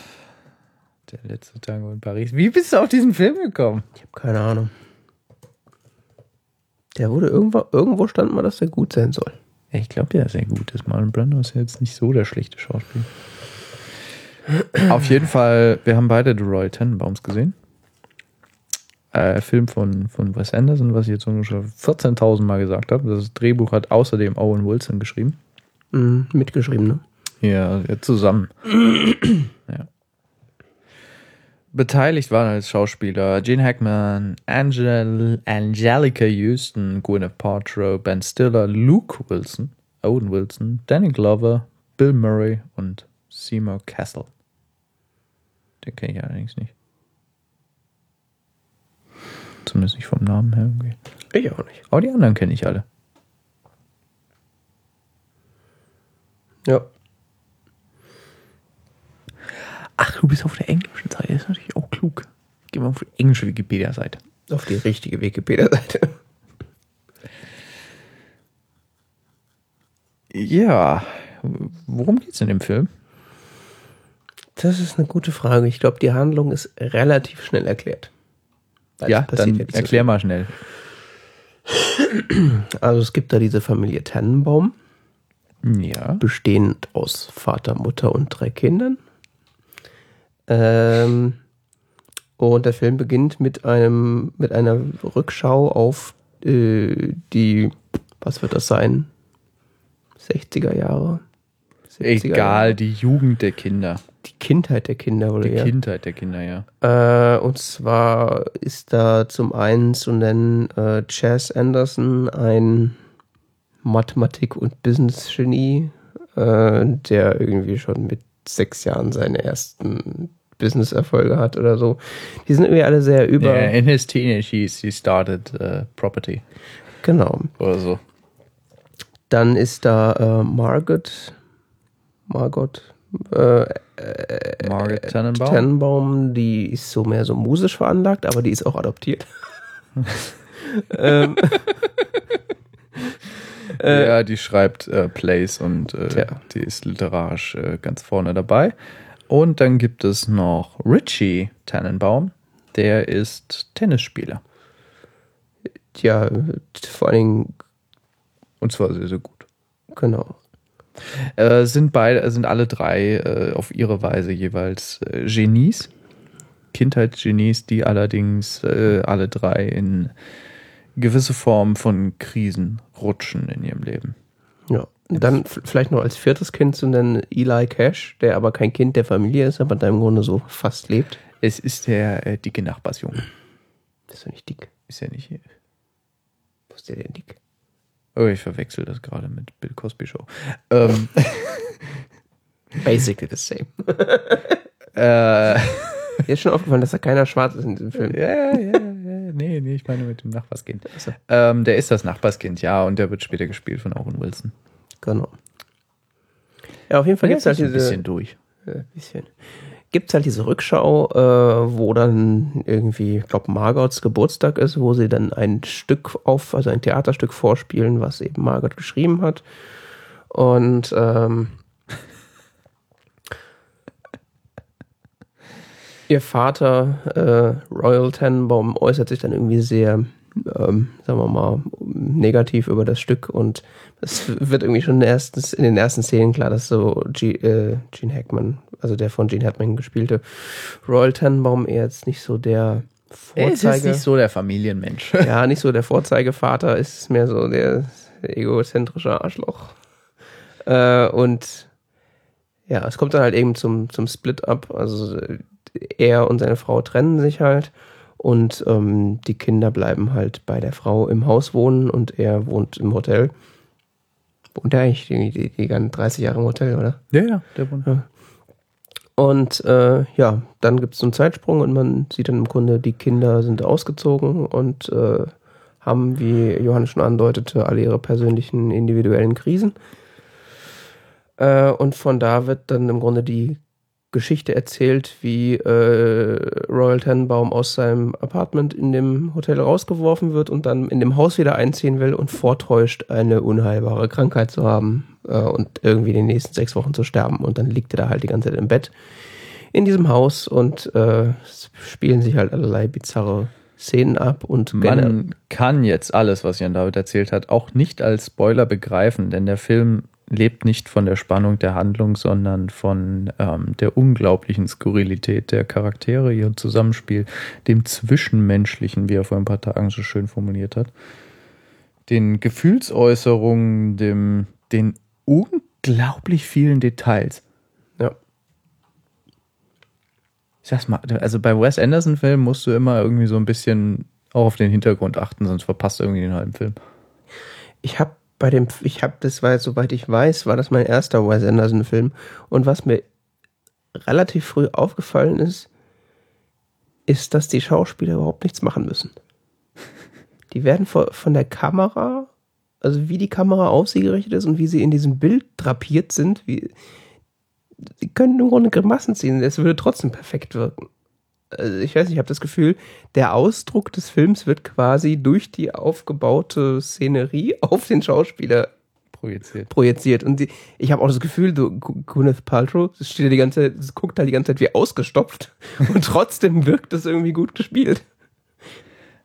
der letzte Tango in Paris. Wie bist du auf diesen Film gekommen? Ich habe keine Ahnung. Der wurde irgendwo, irgendwo stand mal, dass der gut sein soll. Ja, ich glaube, der ist sehr gut. Das Marlon Brando ist ja jetzt nicht so der schlechte Schauspieler. Auf jeden Fall, wir haben beide The Royal Tenenbaums gesehen. Äh, Film von, von Wes Anderson, was ich jetzt schon 14.000 Mal gesagt habe. Das Drehbuch hat außerdem Owen Wilson geschrieben. Mhm, mitgeschrieben, ne? Ja, ja zusammen. ja. Beteiligt waren als Schauspieler Gene Hackman, Angel, Angelica Houston, Gwyneth Paltrow, Ben Stiller, Luke Wilson, Owen Wilson, Danny Glover, Bill Murray und Seymour Castle. Den kenne ich allerdings nicht. Zumindest nicht vom Namen her irgendwie. Ich auch nicht. Aber die anderen kenne ich alle. Ja. Ach, du bist auf der englischen Seite. Das ist natürlich auch klug. Gehen wir auf die englische Wikipedia-Seite. Auf die richtige Wikipedia-Seite. Ja. Worum geht's in dem Film? Das ist eine gute Frage. Ich glaube, die Handlung ist relativ schnell erklärt. Weil ja, dann so erklär mal schnell. Also es gibt da diese Familie Tannenbaum, Ja. bestehend aus Vater, Mutter und drei Kindern. Ähm, und der Film beginnt mit einem mit einer Rückschau auf äh, die, was wird das sein? 60er Jahre? 70er Egal, Jahre. die Jugend der Kinder. Kindheit der Kinder, oder Die ja? Kindheit der Kinder, ja. Äh, und zwar ist da zum einen zu nennen äh, Chas Anderson, ein Mathematik- und Business-Genie, äh, der irgendwie schon mit sechs Jahren seine ersten Business-Erfolge hat oder so. Die sind irgendwie alle sehr über. Yeah, in his teenage years, he started uh, property Genau. oder so. Dann ist da äh, Margot. Margot. Äh, Margaret Tannenbaum. Tannenbaum, die ist so mehr so musisch veranlagt, aber die ist auch adoptiert. ähm, ja, die schreibt äh, Plays und äh, die ist literarisch äh, ganz vorne dabei. Und dann gibt es noch Richie Tannenbaum, der ist Tennisspieler. ja, vor allen Dingen, Und zwar sehr, sehr gut. genau. Äh, sind beide, sind alle drei äh, auf ihre Weise jeweils äh, Genies, Kindheitsgenies, die allerdings äh, alle drei in gewisse Form von Krisen rutschen in ihrem Leben. Ja. Dann vielleicht noch als viertes Kind zu nennen Eli Cash, der aber kein Kind der Familie ist, aber da im Grunde so fast lebt. Es ist der äh, dicke Nachbarsjunge. Ist doch nicht dick. Ist ja nicht hier. Wo ist der denn dick? Oh, ich verwechsel das gerade mit Bill Cosby Show. Ähm, Basically the same. äh, Mir ist schon aufgefallen, dass da keiner schwarz ist in diesem Film. ja, ja, ja. Nee, nee, ich meine mit dem Nachbarskind. Also, Ähm, der ist das Nachbarskind, ja, und der wird später gespielt von Owen Wilson. genau. Ja, auf jeden Fall Der gibt es halt ist ein diese. bisschen durch. Äh, bisschen. Gibt es halt diese Rückschau, äh, wo dann irgendwie, ich glaube, Margots Geburtstag ist, wo sie dann ein Stück auf, also ein Theaterstück vorspielen, was eben Margot geschrieben hat. Und ähm, ihr Vater, äh, Royal Tannenbaum, äußert sich dann irgendwie sehr, ähm, sagen wir mal, negativ über das Stück und es wird irgendwie schon erstens, in den ersten Szenen klar, dass so G, äh, Gene Hackman, also der von Gene Hackman gespielte Royal Tannenbaum eher jetzt nicht so der Er ist Vorzeige, jetzt nicht so der Familienmensch. ja, nicht so der Vorzeigevater, ist mehr so der egozentrische Arschloch. Äh, und ja, es kommt dann halt eben zum, zum Split-up. Also er und seine Frau trennen sich halt und ähm, die Kinder bleiben halt bei der Frau im Haus wohnen und er wohnt im Hotel. Wohnt er eigentlich die, die, die ganzen 30 Jahre im Hotel, oder? Ja, ja, der wohnt. Und äh, ja, dann gibt es so einen Zeitsprung und man sieht dann im Grunde, die Kinder sind ausgezogen und äh, haben, wie Johannes schon andeutete, alle ihre persönlichen individuellen Krisen. Äh, und von da wird dann im Grunde die Geschichte erzählt, wie äh, Royal Tannenbaum aus seinem Apartment in dem Hotel rausgeworfen wird und dann in dem Haus wieder einziehen will und vortäuscht, eine unheilbare Krankheit zu haben äh, und irgendwie in den nächsten sechs Wochen zu sterben. Und dann liegt er da halt die ganze Zeit im Bett in diesem Haus und äh, spielen sich halt allerlei bizarre Szenen ab und Man kann jetzt alles, was Jan David erzählt hat, auch nicht als Spoiler begreifen, denn der Film lebt nicht von der Spannung der Handlung, sondern von ähm, der unglaublichen Skurrilität der Charaktere, ihr Zusammenspiel, dem Zwischenmenschlichen, wie er vor ein paar Tagen so schön formuliert hat, den Gefühlsäußerungen, dem, den unglaublich vielen Details. Ja. Ich sag's mal, also bei Wes Anderson-Filmen musst du immer irgendwie so ein bisschen auch auf den Hintergrund achten, sonst verpasst du irgendwie den halben Film. Ich habe bei dem, ich habe, das war, soweit ich weiß, war das mein erster Wes Anderson-Film. Und was mir relativ früh aufgefallen ist, ist, dass die Schauspieler überhaupt nichts machen müssen. Die werden von der Kamera, also wie die Kamera auf sie gerichtet ist und wie sie in diesem Bild drapiert sind, wie, die können im Grunde Grimassen ziehen. Es würde trotzdem perfekt wirken ich weiß nicht, ich habe das Gefühl, der Ausdruck des Films wird quasi durch die aufgebaute Szenerie auf den Schauspieler projiziert. projiziert. Und die, ich habe auch das Gefühl, so Gwyneth Paltrow, steht ja die ganze Zeit, guckt halt die ganze Zeit wie ausgestopft und trotzdem wirkt das irgendwie gut gespielt.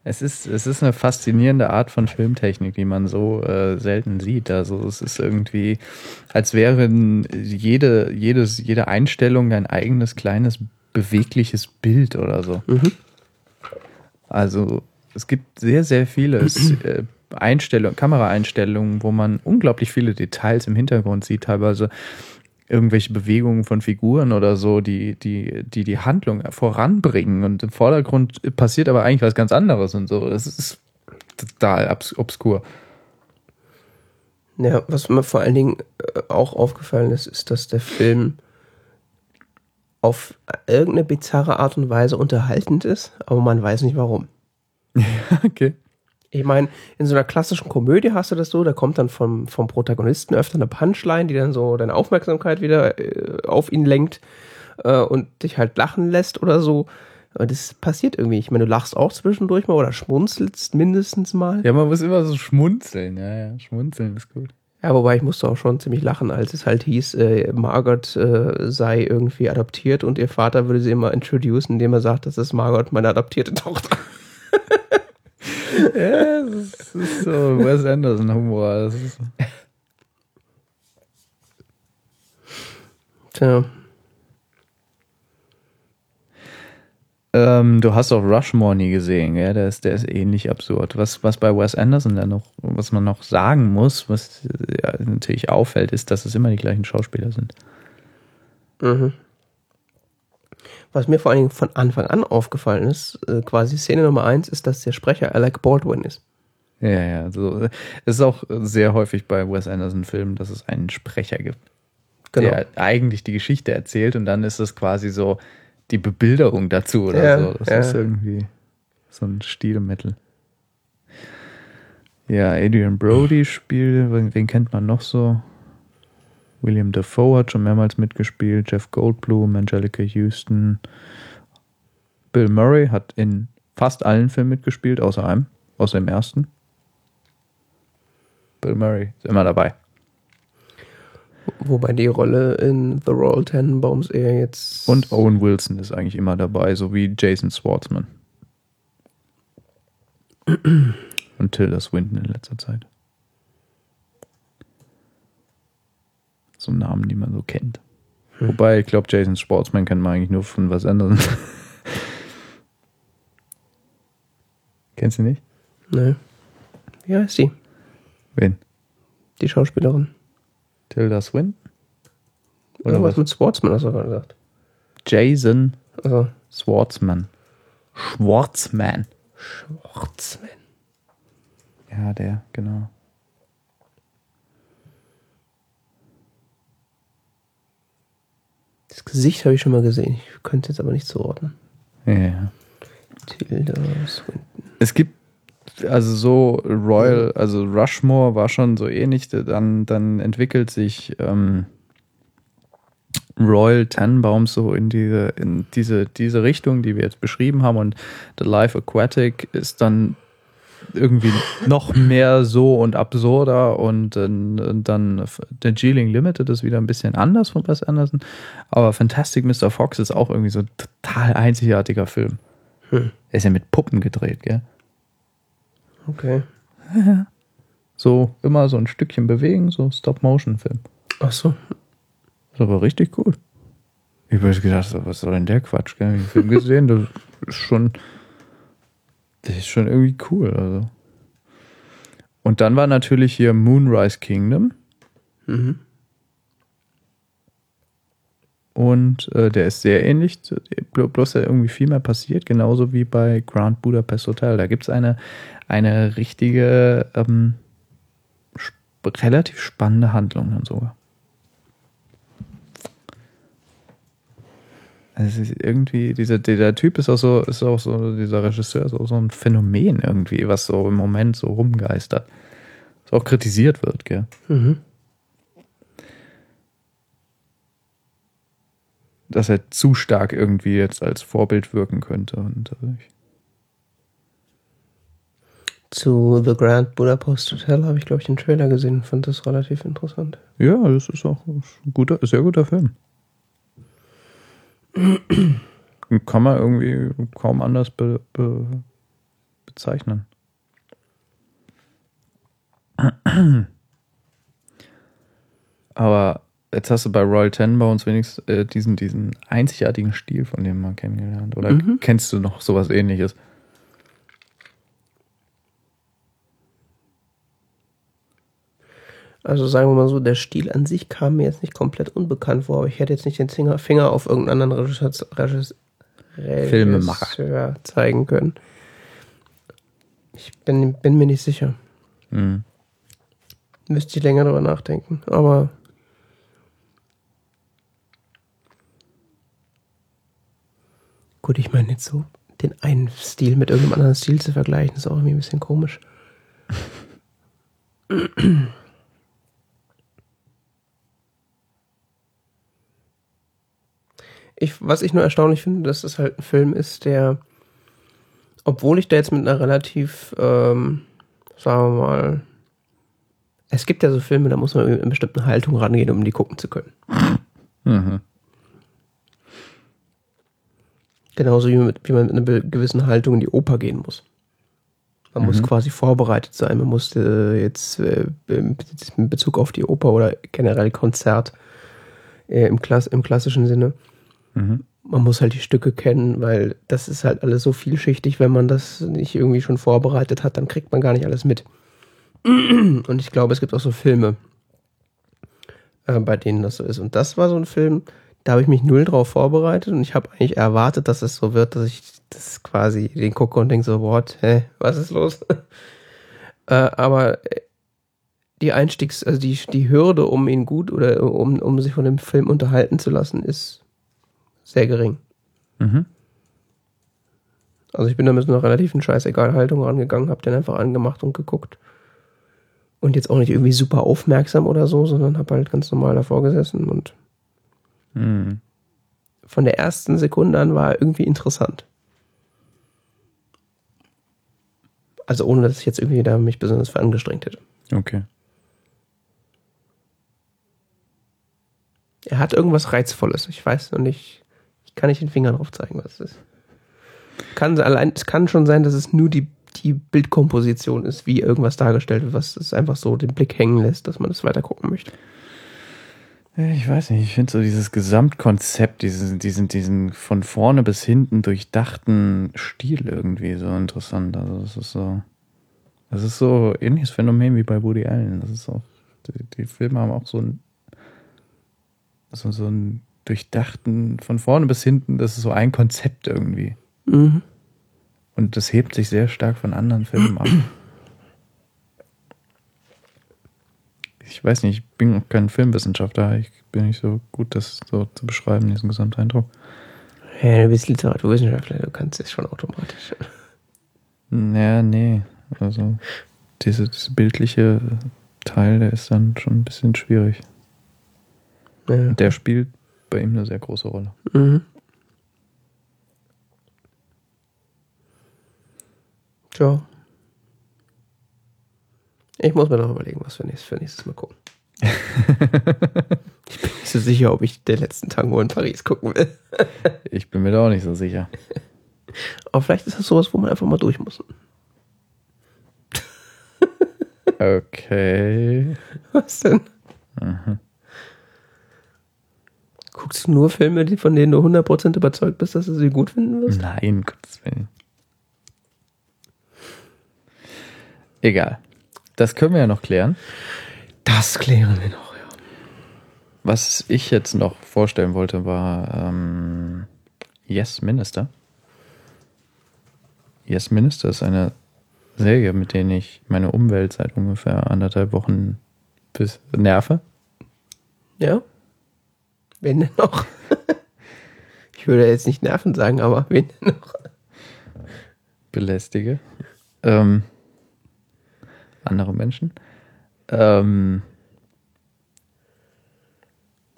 Es ist, es ist eine faszinierende Art von Filmtechnik, die man so äh, selten sieht. Also es ist irgendwie, als wären jede, jedes, jede Einstellung ein eigenes kleines bewegliches Bild oder so. Mhm. Also es gibt sehr, sehr viele äh, Einstellungen, Kameraeinstellungen, wo man unglaublich viele Details im Hintergrund sieht, teilweise irgendwelche Bewegungen von Figuren oder so, die die, die, die Handlung voranbringen und im Vordergrund passiert aber eigentlich was ganz anderes und so. Das ist total obs obskur. Ja, was mir vor allen Dingen äh, auch aufgefallen ist, ist, dass der Film auf irgendeine bizarre Art und Weise unterhaltend ist, aber man weiß nicht warum. okay. Ich meine, in so einer klassischen Komödie hast du das so, da kommt dann vom, vom Protagonisten öfter eine Punchline, die dann so deine Aufmerksamkeit wieder äh, auf ihn lenkt äh, und dich halt lachen lässt oder so. Und das passiert irgendwie. Ich meine, du lachst auch zwischendurch mal oder schmunzelst mindestens mal. Ja, man muss immer so schmunzeln. Ja, ja, schmunzeln ist gut. Ja, wobei ich musste auch schon ziemlich lachen, als es halt hieß, äh, Margot äh, sei irgendwie adoptiert und ihr Vater würde sie immer introducen, indem er sagt, das ist Margot, meine adoptierte Tochter. ja, das ist, so Wes Anderson Humor. Das ist Tja. Ähm, du hast auch Rushmore nie gesehen, ja? Der ist, der ist ähnlich absurd. Was, was bei Wes Anderson dann noch, was man noch sagen muss, was ja, natürlich auffällt, ist, dass es immer die gleichen Schauspieler sind. Mhm. Was mir vor allen Dingen von Anfang an aufgefallen ist, äh, quasi Szene Nummer eins, ist, dass der Sprecher Alec Baldwin ist. Ja, ja, so. Es ist auch sehr häufig bei Wes Anderson-Filmen, dass es einen Sprecher gibt, genau. der eigentlich die Geschichte erzählt und dann ist es quasi so, die Bebilderung dazu oder ja, so. Das ja. ist irgendwie so ein Stilmittel. Ja, Adrian Brody spielt, wen kennt man noch so? William Dafoe hat schon mehrmals mitgespielt, Jeff Goldblum, Angelica Houston. Bill Murray hat in fast allen Filmen mitgespielt, außer einem, außer dem ersten. Bill Murray ist immer dabei. Wobei die Rolle in The Royal Tenenbaums eher jetzt. Und Owen Wilson ist eigentlich immer dabei, so wie Jason Schwartzman. Und Tilda Swinton in letzter Zeit. So Namen, die man so kennt. Hm. Wobei, ich glaube, Jason Schwartzman kennt man eigentlich nur von was anderem. Kennst du nicht? Nee. Wie heißt sie? Wen? Die Schauspielerin. Tilda Swin? Oder was mit Schwartzman hast du gerade gesagt? Jason also. Schwartzman. Schwartzman. Schwartzman. Ja, der, genau. Das Gesicht habe ich schon mal gesehen. Ich könnte jetzt aber nicht zuordnen. Ja. Tilda Swinton. Es gibt also so Royal, also Rushmore war schon so ähnlich, dann, dann entwickelt sich ähm, Royal Tannenbaum so in diese, in diese, diese Richtung, die wir jetzt beschrieben haben und The Life Aquatic ist dann irgendwie noch mehr so und absurder und, und dann der Geeling Limited ist wieder ein bisschen anders von Wes Anderson, aber Fantastic Mr. Fox ist auch irgendwie so ein total einzigartiger Film. Hm. Er ist ja mit Puppen gedreht, gell? Okay. So immer so ein Stückchen bewegen, so Stop-Motion-Film. Ach so. Das war richtig gut. Ich habe gedacht, was soll denn der Quatsch? Gell? Ich habe den Film gesehen, das ist schon, das ist schon irgendwie cool. Also. Und dann war natürlich hier Moonrise Kingdom. Mhm. Und äh, der ist sehr ähnlich, bloß da irgendwie viel mehr passiert, genauso wie bei Grand Budapest Hotel. Da gibt es eine, eine richtige, ähm, sp relativ spannende Handlung dann sogar. Also irgendwie, dieser, dieser Typ ist auch so, ist auch so, dieser Regisseur ist auch so ein Phänomen irgendwie, was so im Moment so rumgeistert. Was auch kritisiert wird, gell? Mhm. dass er zu stark irgendwie jetzt als Vorbild wirken könnte. Und äh, ich, Zu The Grand Budapest Hotel habe ich, glaube ich, den Trailer gesehen. Fand das relativ interessant. ja, das ist auch ein guter, sehr guter Film. Kann man irgendwie kaum anders be, be, bezeichnen. Aber jetzt hast du bei Royal Tenenbaums wenigstens äh, diesen, diesen einzigartigen Stil von dem mal kennengelernt. Oder Mhm. kennst du noch sowas ähnliches? Also sagen wir mal so, der Stil an sich kam mir jetzt nicht komplett unbekannt vor, aber ich hätte jetzt nicht den Finger, auf irgendeinen anderen Regisseur, Regisseur, Filmemacher. Regisseur zeigen können. Ich bin, bin mir nicht sicher. Mhm. Müsste ich länger drüber nachdenken. Aber gut, ich meine jetzt so den einen Stil mit irgendeinem anderen Stil zu vergleichen, ist auch irgendwie ein bisschen komisch. Ich, was ich nur erstaunlich finde, dass es halt ein Film ist, der, obwohl ich da jetzt mit einer relativ, ähm, sagen wir mal, es gibt ja so Filme, da muss man mit einer bestimmten Haltung rangehen, um die gucken zu können. Mhm. Genauso wie man, mit, wie man mit einer gewissen Haltung in die Oper gehen muss. Man muss quasi vorbereitet sein. Man muss äh, jetzt äh, in Bezug auf die Oper oder generell Konzert äh, im, Klass im klassischen Sinne. Mhm. Man muss halt die Stücke kennen, weil das ist halt alles so vielschichtig. Wenn man das nicht irgendwie schon vorbereitet hat, dann kriegt man gar nicht alles mit. Und ich glaube, es gibt auch so Filme, äh, bei denen das so ist. Und das war so ein Film, da habe ich mich null drauf vorbereitet und ich habe eigentlich erwartet, dass es so wird, dass ich das quasi den gucke und denke so, what, hä, was ist los? äh, aber äh, die Einstiegs-, also die, die Hürde, um ihn gut oder um, um sich von dem Film unterhalten zu lassen, ist sehr gering. Mhm. Also ich bin da mit einer relativen Scheißegal-Haltung rangegangen, habe den einfach angemacht und geguckt. Und jetzt auch nicht irgendwie super aufmerksam oder so, sondern habe halt ganz normal davor gesessen und Mhm. von der ersten Sekunde an war er irgendwie interessant. Also ohne, dass ich jetzt irgendwie da mich besonders für angestrengt hätte. Okay. Er hat irgendwas Reizvolles. Ich weiß noch nicht, ich kann nicht den Finger drauf zeigen, was es ist. Kann allein, es kann schon sein, dass es nur die, die Bildkomposition ist, wie irgendwas dargestellt wird, was es einfach so den Blick hängen lässt, dass man das weiter gucken möchte. Ich weiß nicht, ich finde so dieses Gesamtkonzept, diesen, diesen, diesen von vorne bis hinten durchdachten Stil irgendwie so interessant. Also das ist so, das ist so ähnliches Phänomen wie bei Woody Allen. Das ist auch, die, die Filme haben auch so ein, so, so einen durchdachten, von vorne bis hinten, das ist so ein Konzept irgendwie. Mhm. Und das hebt sich sehr stark von anderen Filmen ab. Ich weiß nicht, ich bin auch kein Filmwissenschaftler. Ich bin nicht so gut, das so zu beschreiben, diesen Gesamteindruck. Ja, du bist Literaturwissenschaftler, du kannst es schon automatisch. Naja, nee. Also, diese, diese bildliche Teil, der ist dann schon ein bisschen schwierig. Ja. Der spielt bei ihm eine sehr große Rolle. Mhm. Tja. Ich muss mir noch überlegen, was wir nächstes, für nächstes Mal gucken. ich bin nicht so sicher, ob ich den letzten Tango in Paris gucken will. Ich bin mir da auch nicht so sicher. Aber vielleicht ist das sowas, wo man einfach mal durch muss. Okay. Was denn? Guckst du nur Filme, die, von denen du 100% überzeugt bist, dass du sie gut finden wirst? Nein, Gottes Willen. Egal. Das können wir ja noch klären. Das klären wir noch, ja. Was ich jetzt noch vorstellen wollte, war ähm, Yes Minister. Yes Minister ist eine Serie, mit der ich meine Umwelt seit ungefähr anderthalb Wochen bis nerve. Ja? Wen denn noch? ich würde jetzt nicht Nerven sagen, aber wen denn noch? Belästige. Ähm, andere Menschen. Ähm,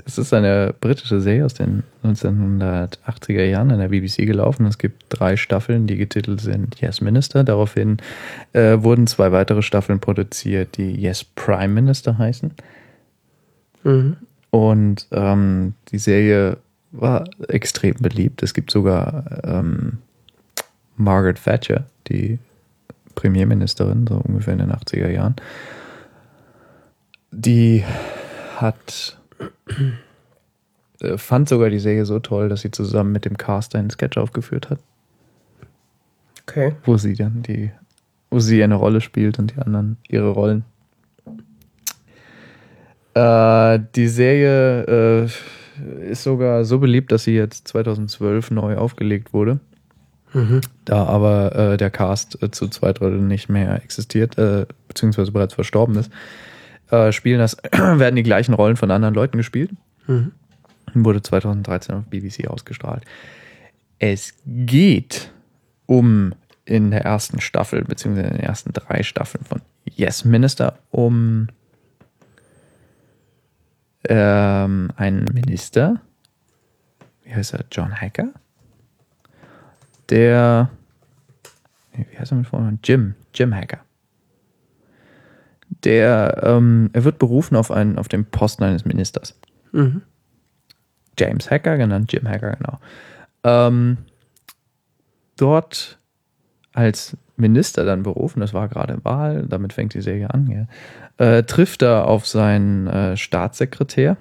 es ist eine britische Serie aus den 1980er Jahren an der BBC gelaufen. Es gibt drei Staffeln, die getitelt sind Yes Minister. Daraufhin äh, wurden zwei weitere Staffeln produziert, die Yes Prime Minister heißen. Mhm. Und ähm, die Serie war extrem beliebt. Es gibt sogar ähm, Margaret Thatcher, die Premierministerin, so ungefähr in den 80er Jahren. Die hat äh, fand sogar die Serie so toll, dass sie zusammen mit dem Cast einen Sketch aufgeführt hat, Okay. wo sie dann die, wo sie eine Rolle spielt und die anderen ihre Rollen. Äh, die Serie äh, ist sogar so beliebt, dass sie jetzt 2012 neu aufgelegt wurde. Mhm. Da aber äh, der Cast äh, zu zwei Dritteln nicht mehr existiert, äh, beziehungsweise bereits verstorben ist, äh, spielen das, werden die gleichen Rollen von anderen Leuten gespielt. Mhm. Wurde 2013 auf BBC ausgestrahlt. Es geht um in der ersten Staffel, beziehungsweise in den ersten drei Staffeln von Yes Minister, um ähm, einen Minister, wie heißt er, John Hacker, der, wie heißt er mit Vornamen? Jim, Jim Hacker. Der, ähm, er wird berufen auf, einen, auf den Posten eines Ministers. Mhm. James Hacker, genannt Jim Hacker, genau. Ähm, dort als Minister dann berufen, das war gerade Wahl, damit fängt die Serie an, ja, äh, trifft er auf seinen äh, Staatssekretär,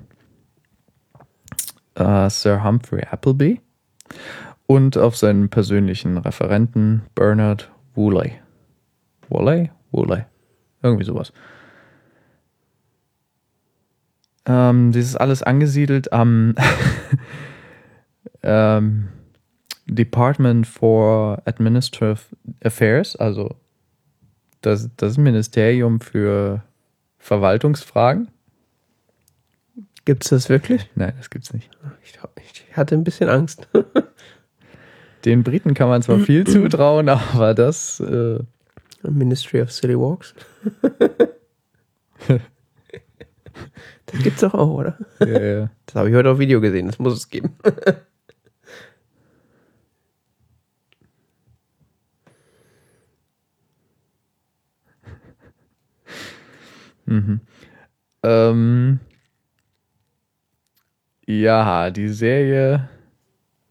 äh, Sir Humphrey Appleby, und auf seinen persönlichen Referenten Bernard Woolley. Woolley? Woolley. Irgendwie sowas. Ähm, das ist alles angesiedelt am ähm, Department for Administrative Affairs, also das, das Ministerium für Verwaltungsfragen. Gibt's das wirklich? Nein, das gibt's nicht. Ich, ich hatte ein bisschen Angst. Den Briten kann man zwar viel zutrauen, aber das äh, Ministry of City Walks. das gibt's doch auch, oder? ja, ja. Das habe ich heute auf Video gesehen, das muss es geben. Mhm. Ähm, ja, die Serie,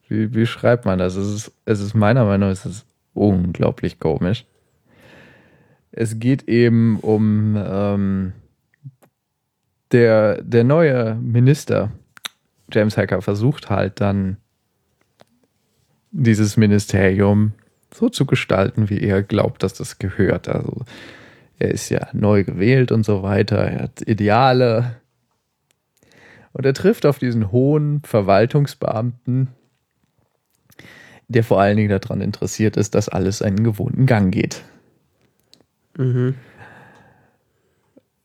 wie, wie schreibt man das? Es ist, es ist meiner Meinung nach es ist unglaublich komisch. Es geht eben um ähm, der, der neue Minister, James Hacker, versucht halt dann dieses Ministerium so zu gestalten, wie er glaubt, dass das gehört. Also er ist ja neu gewählt und so weiter, er hat Ideale. Und er trifft auf diesen hohen Verwaltungsbeamten, der vor allen Dingen daran interessiert ist, dass alles einen gewohnten Gang geht. Mhm.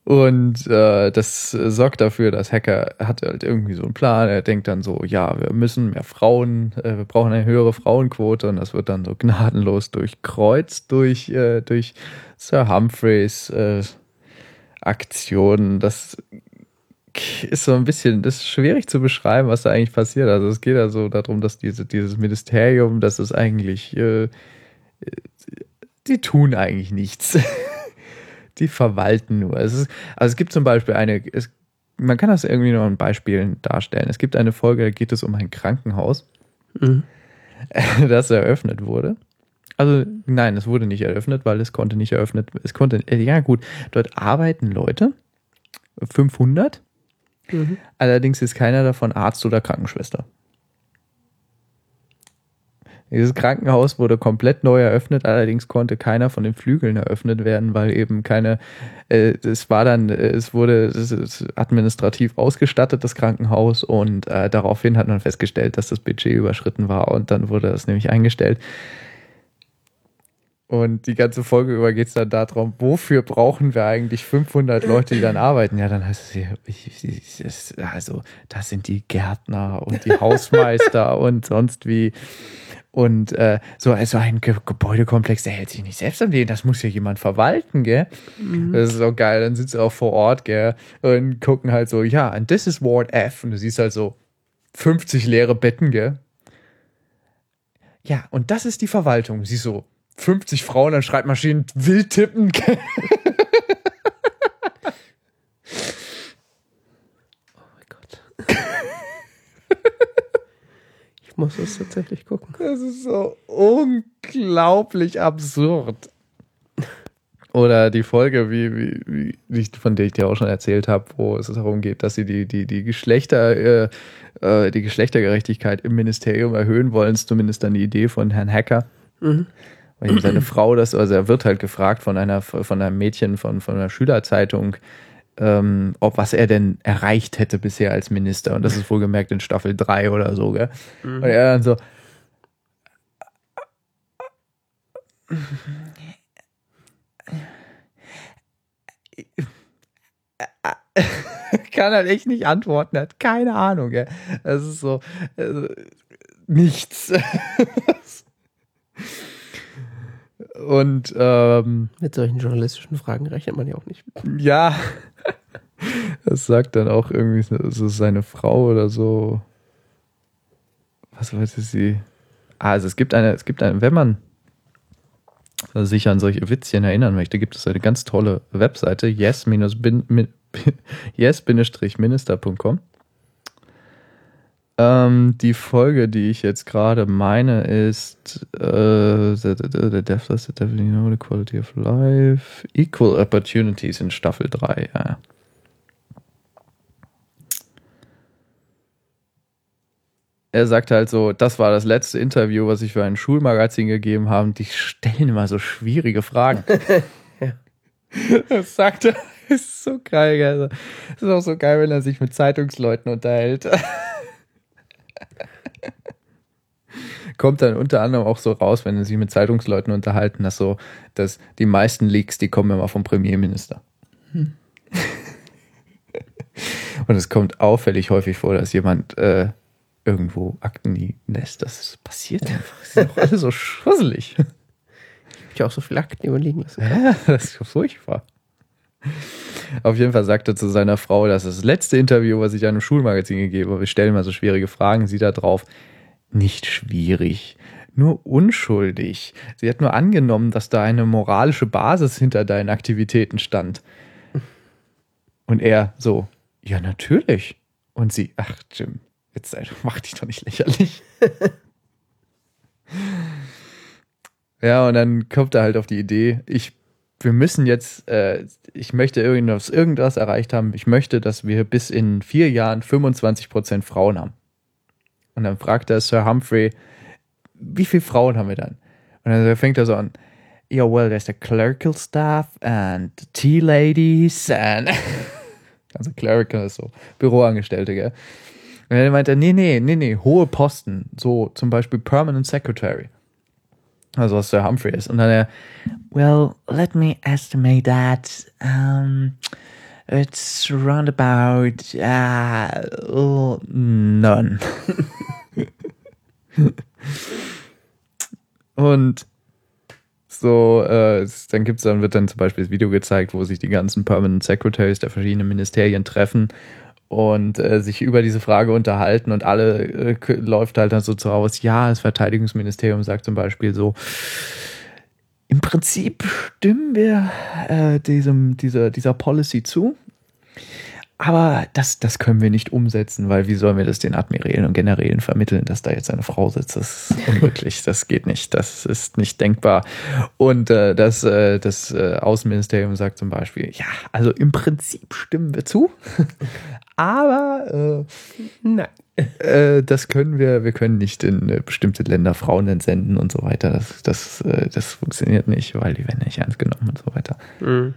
Und äh, das sorgt dafür, dass Hacker hat halt irgendwie so einen Plan. Er denkt dann so, ja, wir müssen mehr Frauen, äh, wir brauchen eine höhere Frauenquote und das wird dann so gnadenlos durchkreuzt durch, äh, durch Sir Humphreys äh, Aktionen. Das ist so ein bisschen, das ist schwierig zu beschreiben, was da eigentlich passiert. Also es geht ja so darum, dass diese, dieses Ministerium, das ist eigentlich, äh, die tun eigentlich nichts. die verwalten nur. Es ist, also es gibt zum Beispiel eine, es, man kann das irgendwie noch in Beispielen darstellen. Es gibt eine Folge, da geht es um ein Krankenhaus, Mhm. das eröffnet wurde. Also nein, es wurde nicht eröffnet, weil es konnte nicht eröffnet, es konnte, äh, ja gut, dort arbeiten Leute, 500, Allerdings ist keiner davon Arzt oder Krankenschwester. Dieses Krankenhaus wurde komplett neu eröffnet, allerdings konnte keiner von den Flügeln eröffnet werden, weil eben keine, äh, es war dann, äh, es wurde es ist administrativ ausgestattet, das Krankenhaus, und äh, daraufhin hat man festgestellt, dass das Budget überschritten war und dann wurde das nämlich eingestellt. Und die ganze Folge über geht es dann darum, wofür brauchen wir eigentlich 500 Leute, die dann arbeiten? Ja, dann heißt es, hier, ich- ich- ich- also das sind die Gärtner und die Hausmeister und sonst wie. Und äh, so also ein Ge Gebäudekomplex, der hält sich nicht selbst am Leben, das muss ja jemand verwalten, gell? Das ist so geil. Dann sind sie auch vor Ort, gell? Und gucken halt so, ja, and this is Ward F. Und du siehst halt so 50 leere Betten, gell? Ja, und das ist die Verwaltung. Siehst so 50 Frauen an Schreibmaschinen wild tippen. gell? Oh mein Gott. ich muss das tatsächlich gucken. Das ist so unglaublich absurd. Oder die Folge, wie, wie, wie, von der ich dir auch schon erzählt habe, wo es darum geht, dass sie die, die, die Geschlechter, äh, äh, die Geschlechtergerechtigkeit im Ministerium erhöhen wollen, ist zumindest dann die Idee von Herrn Hacker. Weil ihm seine Frau das, also er wird halt gefragt von einer, von einem Mädchen von, von einer Schülerzeitung, ähm, ob was er denn erreicht hätte bisher als Minister. Und das ist wohlgemerkt in Staffel 3 oder so, gell? Und er dann so, kann halt echt nicht antworten, hat keine Ahnung, gell? Das ist so, also, nichts. Und ähm, Mit solchen journalistischen Fragen rechnet man ja auch nicht. ja, das sagt dann auch irgendwie so seine Frau oder so. Was wollte sie? Ah, also es gibt eine, es gibt eine, wenn man sich an solche Witzchen erinnern möchte, gibt es eine ganz tolle Webseite, yes-minister.com. Ähm, die Folge, die ich jetzt gerade meine, ist äh, the, the, the Deathless, the Devil, you know, the Quality of Life, Equal Opportunities in Staffel 3. Ja. Er sagt halt so, das war das letzte Interview, was ich für ein Schulmagazin gegeben habe. Die stellen immer so schwierige Fragen. Das sagt er. Ist so geil, gell? Also, ist auch so geil, wenn er sich mit Zeitungsleuten unterhält. Kommt dann unter anderem auch so raus, wenn er sich mit Zeitungsleuten unterhalten, dass so, dass die meisten Leaks, die kommen immer vom Premierminister. Und es kommt auffällig häufig vor, dass jemand äh, irgendwo Akten lässt. Das passiert einfach. Sie sind doch alle so schusselig. Ich auch so viele Akten überlegen lassen. Ja, das ist furchtbar. Auf jeden Fall sagte zu seiner Frau, das ist das letzte Interview, was ich einem Schulmagazin gegeben habe. Wir stellen mal so schwierige Fragen. Sie da drauf, nicht schwierig, nur unschuldig. Sie hat nur angenommen, dass da eine moralische Basis hinter deinen Aktivitäten stand. Und er so, ja, natürlich. Und sie, ach, Jim, jetzt mach dich doch nicht lächerlich. Ja, und dann kommt er halt auf die Idee, ich, wir müssen jetzt, äh, ich möchte irgendwas, irgendwas erreicht haben. Ich möchte, dass wir bis in vier Jahren 25% Frauen haben. Und dann fragt er Sir Humphrey, wie viele Frauen haben wir dann? Und dann fängt er so an, yeah, well, there's the clerical staff and the tea ladies and also clerical ist so Büroangestellte, gell? Und dann meint er, nee, nee, nee, nee, hohe Posten, so zum Beispiel Permanent Secretary. Also was Sir Humphrey ist. Und dann er, well, let me estimate that. Um, it's round about uh, none. Und so, äh, dann gibt's dann, wird dann zum Beispiel das Video gezeigt, wo sich die ganzen Permanent Secretaries der verschiedenen Ministerien treffen und äh, sich über diese Frage unterhalten und alle äh, läuft halt dann so zu raus, ja, das Verteidigungsministerium sagt zum Beispiel so, im Prinzip stimmen wir äh, diesem, dieser, dieser Policy zu, aber das, das können wir nicht umsetzen, weil wie sollen wir das den Admirälen und Generälen vermitteln, dass da jetzt eine Frau sitzt? Das ist unmöglich, das geht nicht, das ist nicht denkbar. Und äh, das, äh, das äh, Außenministerium sagt zum Beispiel, ja, also im Prinzip stimmen wir zu, Aber äh, nein. Äh, das können wir, wir können nicht in äh, bestimmte Länder Frauen entsenden und so weiter. Das, das, äh, das funktioniert nicht, weil die werden nicht ernst genommen und so weiter. Mhm.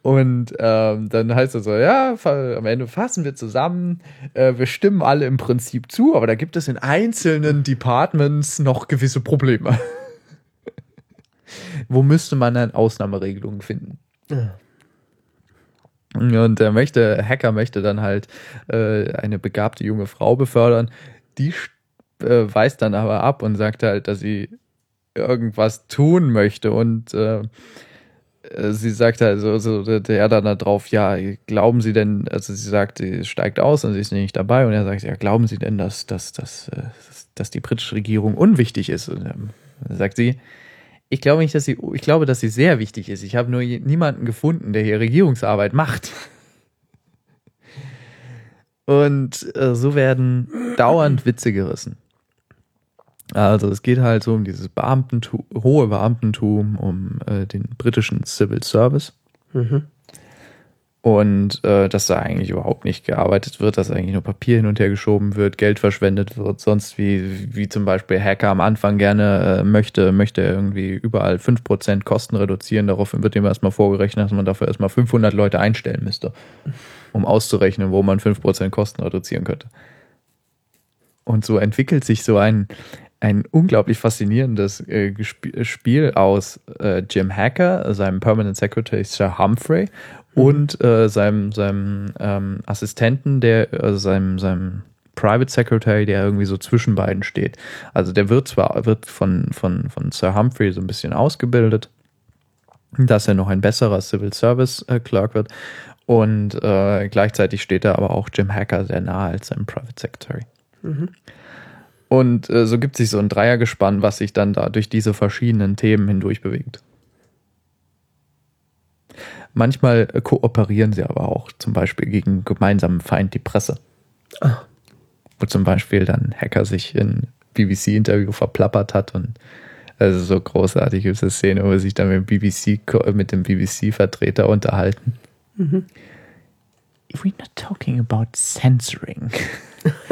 Und ähm, dann heißt es so, ja, am Ende fassen wir zusammen, äh, wir stimmen alle im Prinzip zu, aber da gibt es in einzelnen Departments noch gewisse Probleme. Wo müsste man dann Ausnahmeregelungen finden? Ja. Und der möchte, Hacker möchte dann halt äh, eine begabte junge Frau befördern. Die äh, weist dann aber ab und sagt halt, dass sie irgendwas tun möchte. Und äh, äh, sie sagt halt so, so der- dann da drauf, ja, glauben Sie denn, also sie sagt, sie steigt aus und sie ist nicht dabei. Und er sagt, ja, glauben Sie denn, dass, dass, dass, äh, dass die britische Regierung unwichtig ist? Und dann sagt sie, ich glaube nicht, dass sie, ich glaube, dass sie sehr wichtig ist. Ich habe nur niemanden gefunden, der hier Regierungsarbeit macht. Und äh, so werden dauernd Witze gerissen. Also es geht halt so um dieses Beamtentum, hohe Beamtentum, um äh, den britischen Civil Service. Mhm. Und äh, dass da eigentlich überhaupt nicht gearbeitet wird, dass eigentlich nur Papier hin und her geschoben wird, Geld verschwendet wird, sonst wie, wie zum Beispiel Hacker am Anfang gerne äh, möchte, möchte irgendwie überall 5% Kosten reduzieren. Daraufhin wird ihm erstmal vorgerechnet, dass man dafür erstmal 500 Leute einstellen müsste, um auszurechnen, wo man 5% Kosten reduzieren könnte. Und so entwickelt sich so ein, ein unglaublich faszinierendes äh, Spiel aus äh, Jim Hacker, seinem Permanent Secretary Sir Humphrey und äh, seinem, seinem ähm, Assistenten, der, also seinem, seinem Private Secretary, der irgendwie so zwischen beiden steht. Also der wird zwar wird von, von, von Sir Humphrey so ein bisschen ausgebildet, dass er noch ein besserer Civil Service äh, Clerk wird. Und äh, gleichzeitig steht da aber auch Jim Hacker sehr nahe als sein Private Secretary. Und äh, so gibt sich so ein Dreiergespann, was sich dann da durch diese verschiedenen Themen hindurch bewegt. Manchmal äh, kooperieren sie aber auch, zum Beispiel gegen gemeinsamen Feind, die Presse. Ah. Wo zum Beispiel dann Hacker sich in BBC-Interview verplappert hat und also so großartig ist eine Szene, wo sie sich dann mit dem BBC, mit dem BBC-Vertreter unterhalten. We're not talking about censoring.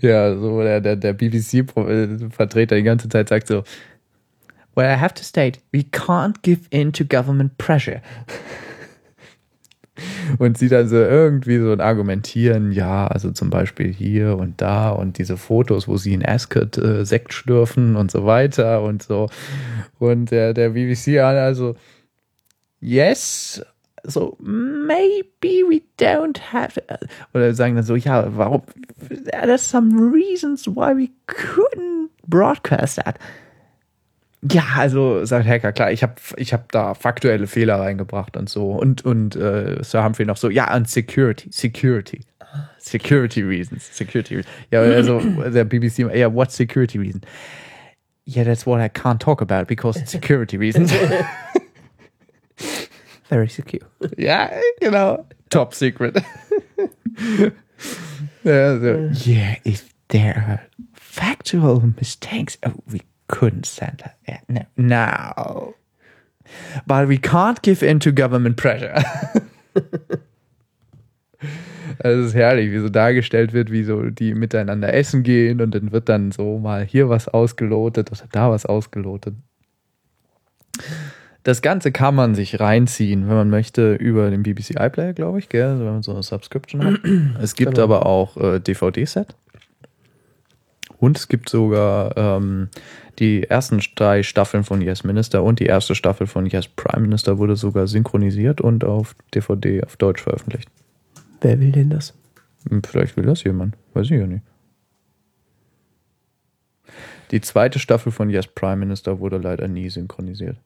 ja, so der, der, der BBC-Vertreter die ganze Zeit sagt so, Well, I have to state, we can't give in to government pressure. Und sie dann so irgendwie so Argumentieren, ja, also zum Beispiel hier und da und diese Fotos, wo sie in Ascot äh, Sekt schlürfen und so weiter und so. Und der, der BBC also, yes, so maybe we don't have, oder sagen dann so, ja, warum, there's some reasons why we couldn't broadcast that. Ja, also sagt Hacker, klar, ich habe ich hab da faktuelle Fehler reingebracht und so. Und, und äh, Sir Humphrey noch so, ja, und Security, Security. Security reasons, Security reasons. Ja, also der BBC, ja, what security reason? Yeah, that's what I can't talk about because it's security reasons. Very secure. ja, genau. Top secret. ja, so, yeah, if there are factual mistakes, oh, we couldn't send that. No, no. But we can't give in to government pressure. Es ist herrlich, wie so dargestellt wird, wie so die miteinander essen gehen und dann wird dann so mal hier was ausgelotet oder da was ausgelotet. Das Ganze kann man sich reinziehen, wenn man möchte, über den BBC iPlayer, glaube ich, gell? Also wenn man so eine Subscription hat. Es gibt Genau. aber auch äh, DVD-Set. Und es gibt sogar ähm, die ersten drei Staffeln von Yes Minister und die erste Staffel von Yes Prime Minister wurde sogar synchronisiert und auf DVD auf Deutsch veröffentlicht. Wer will denn das? Hm, Vielleicht will das jemand. Weiß ich ja nicht. Die zweite Staffel von Yes Prime Minister wurde leider nie synchronisiert.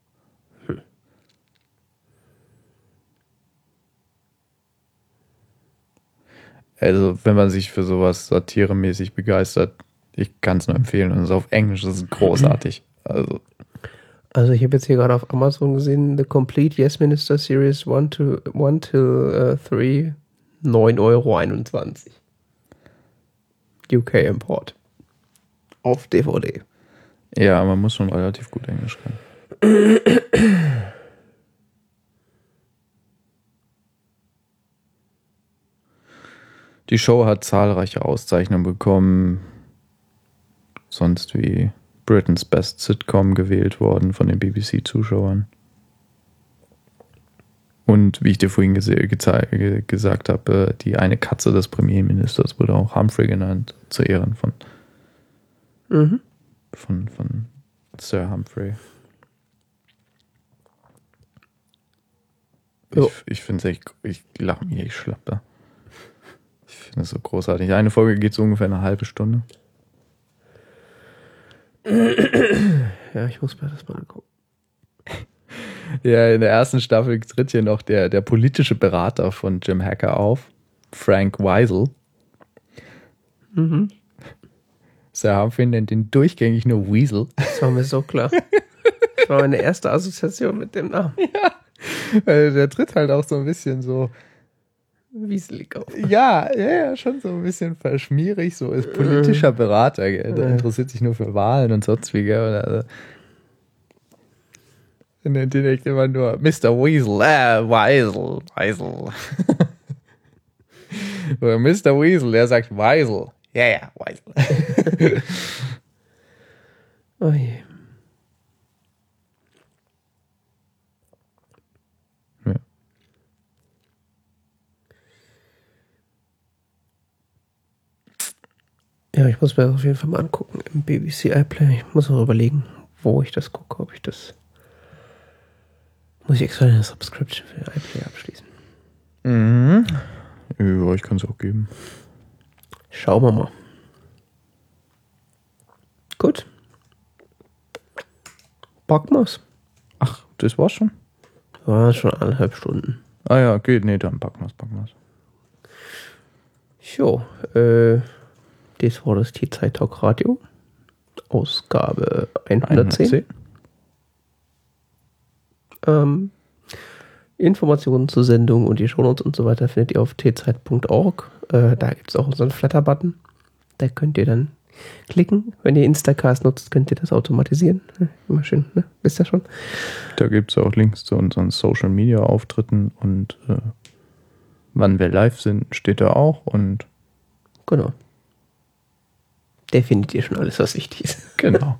Also, wenn man sich für sowas satiremäßig begeistert, ich kann es nur empfehlen. Und es ist auf Englisch, das ist großartig. Also, Also ich habe jetzt hier gerade auf Amazon gesehen, The Complete Yes Minister Series 1 to 1 till 3, 9,21 Euro. UK Import. Auf DVD. ja, man muss schon relativ gut Englisch können. Die Show hat zahlreiche Auszeichnungen bekommen. Sonst wie Britain's Best Sitcom gewählt worden von den BBC-Zuschauern. Und wie ich dir vorhin gesagt habe, die eine Katze des Premierministers wurde auch Humphrey genannt, zu Ehren von, Mhm. von, von Sir Humphrey. Jo. Ich, ich finde es echt, ich lache mich echt schlappe. Ich finde es so großartig. Eine Folge geht so ungefähr eine halbe Stunde. Ja, ich muss mir das mal angucken. Ja, in der ersten Staffel tritt hier noch der, der politische Berater von Jim Hacker auf, Frank Weisel. Mhm. Sir Humphrey nennt ihn durchgängig nur Weasel. Das war mir so klar. Das war meine erste Assoziation mit dem Namen. Weil der tritt halt auch so ein bisschen so, Wieselig auf. ja, ja, ja, schon so ein bisschen verschmierig, so ist politischer Berater, gell? Der Ja. interessiert sich nur für Wahlen und sonst wie, gell? Also, er nennt ihn echt immer nur Mr. Weasel, äh, Weisel, Weisel. Oder Mr. Weasel, der sagt Weisel. Ja, ja, Weisel. Oh je. Ja, ich muss mir das auf jeden Fall mal angucken im BBC iPlayer. Ich muss auch überlegen, wo ich das gucke, ob ich das. Muss ich extra eine Subscription für den iPlayer abschließen? Mhm. Ja, ich kann es auch geben. Schauen wir mal. Gut. Packen Ach, das war's schon? War schon eineinhalb Stunden. Ah ja, geht. Nee, dann packen wir's, packen wir's. Jo, äh, das war das T-Zeit Talk Radio. Ausgabe 110. Ähm, Informationen zur Sendung und die Shownotes und so weiter findet ihr auf tzeit.org. Äh, da gibt es auch unseren Flatter-Button. Da könnt ihr dann klicken. Wenn ihr Instacast nutzt, könnt ihr das automatisieren. Immer schön, ne? Wisst ihr schon? Da gibt's auch Links zu unseren Social Media Auftritten und äh, wann wir live sind, steht da auch. Und Genau. Der findet ihr schon alles, was wichtig ist. genau.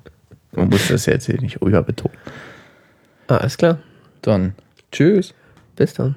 Man muss das jetzt hier nicht rüber betonen. Alles klar. Dann tschüss. Bis dann.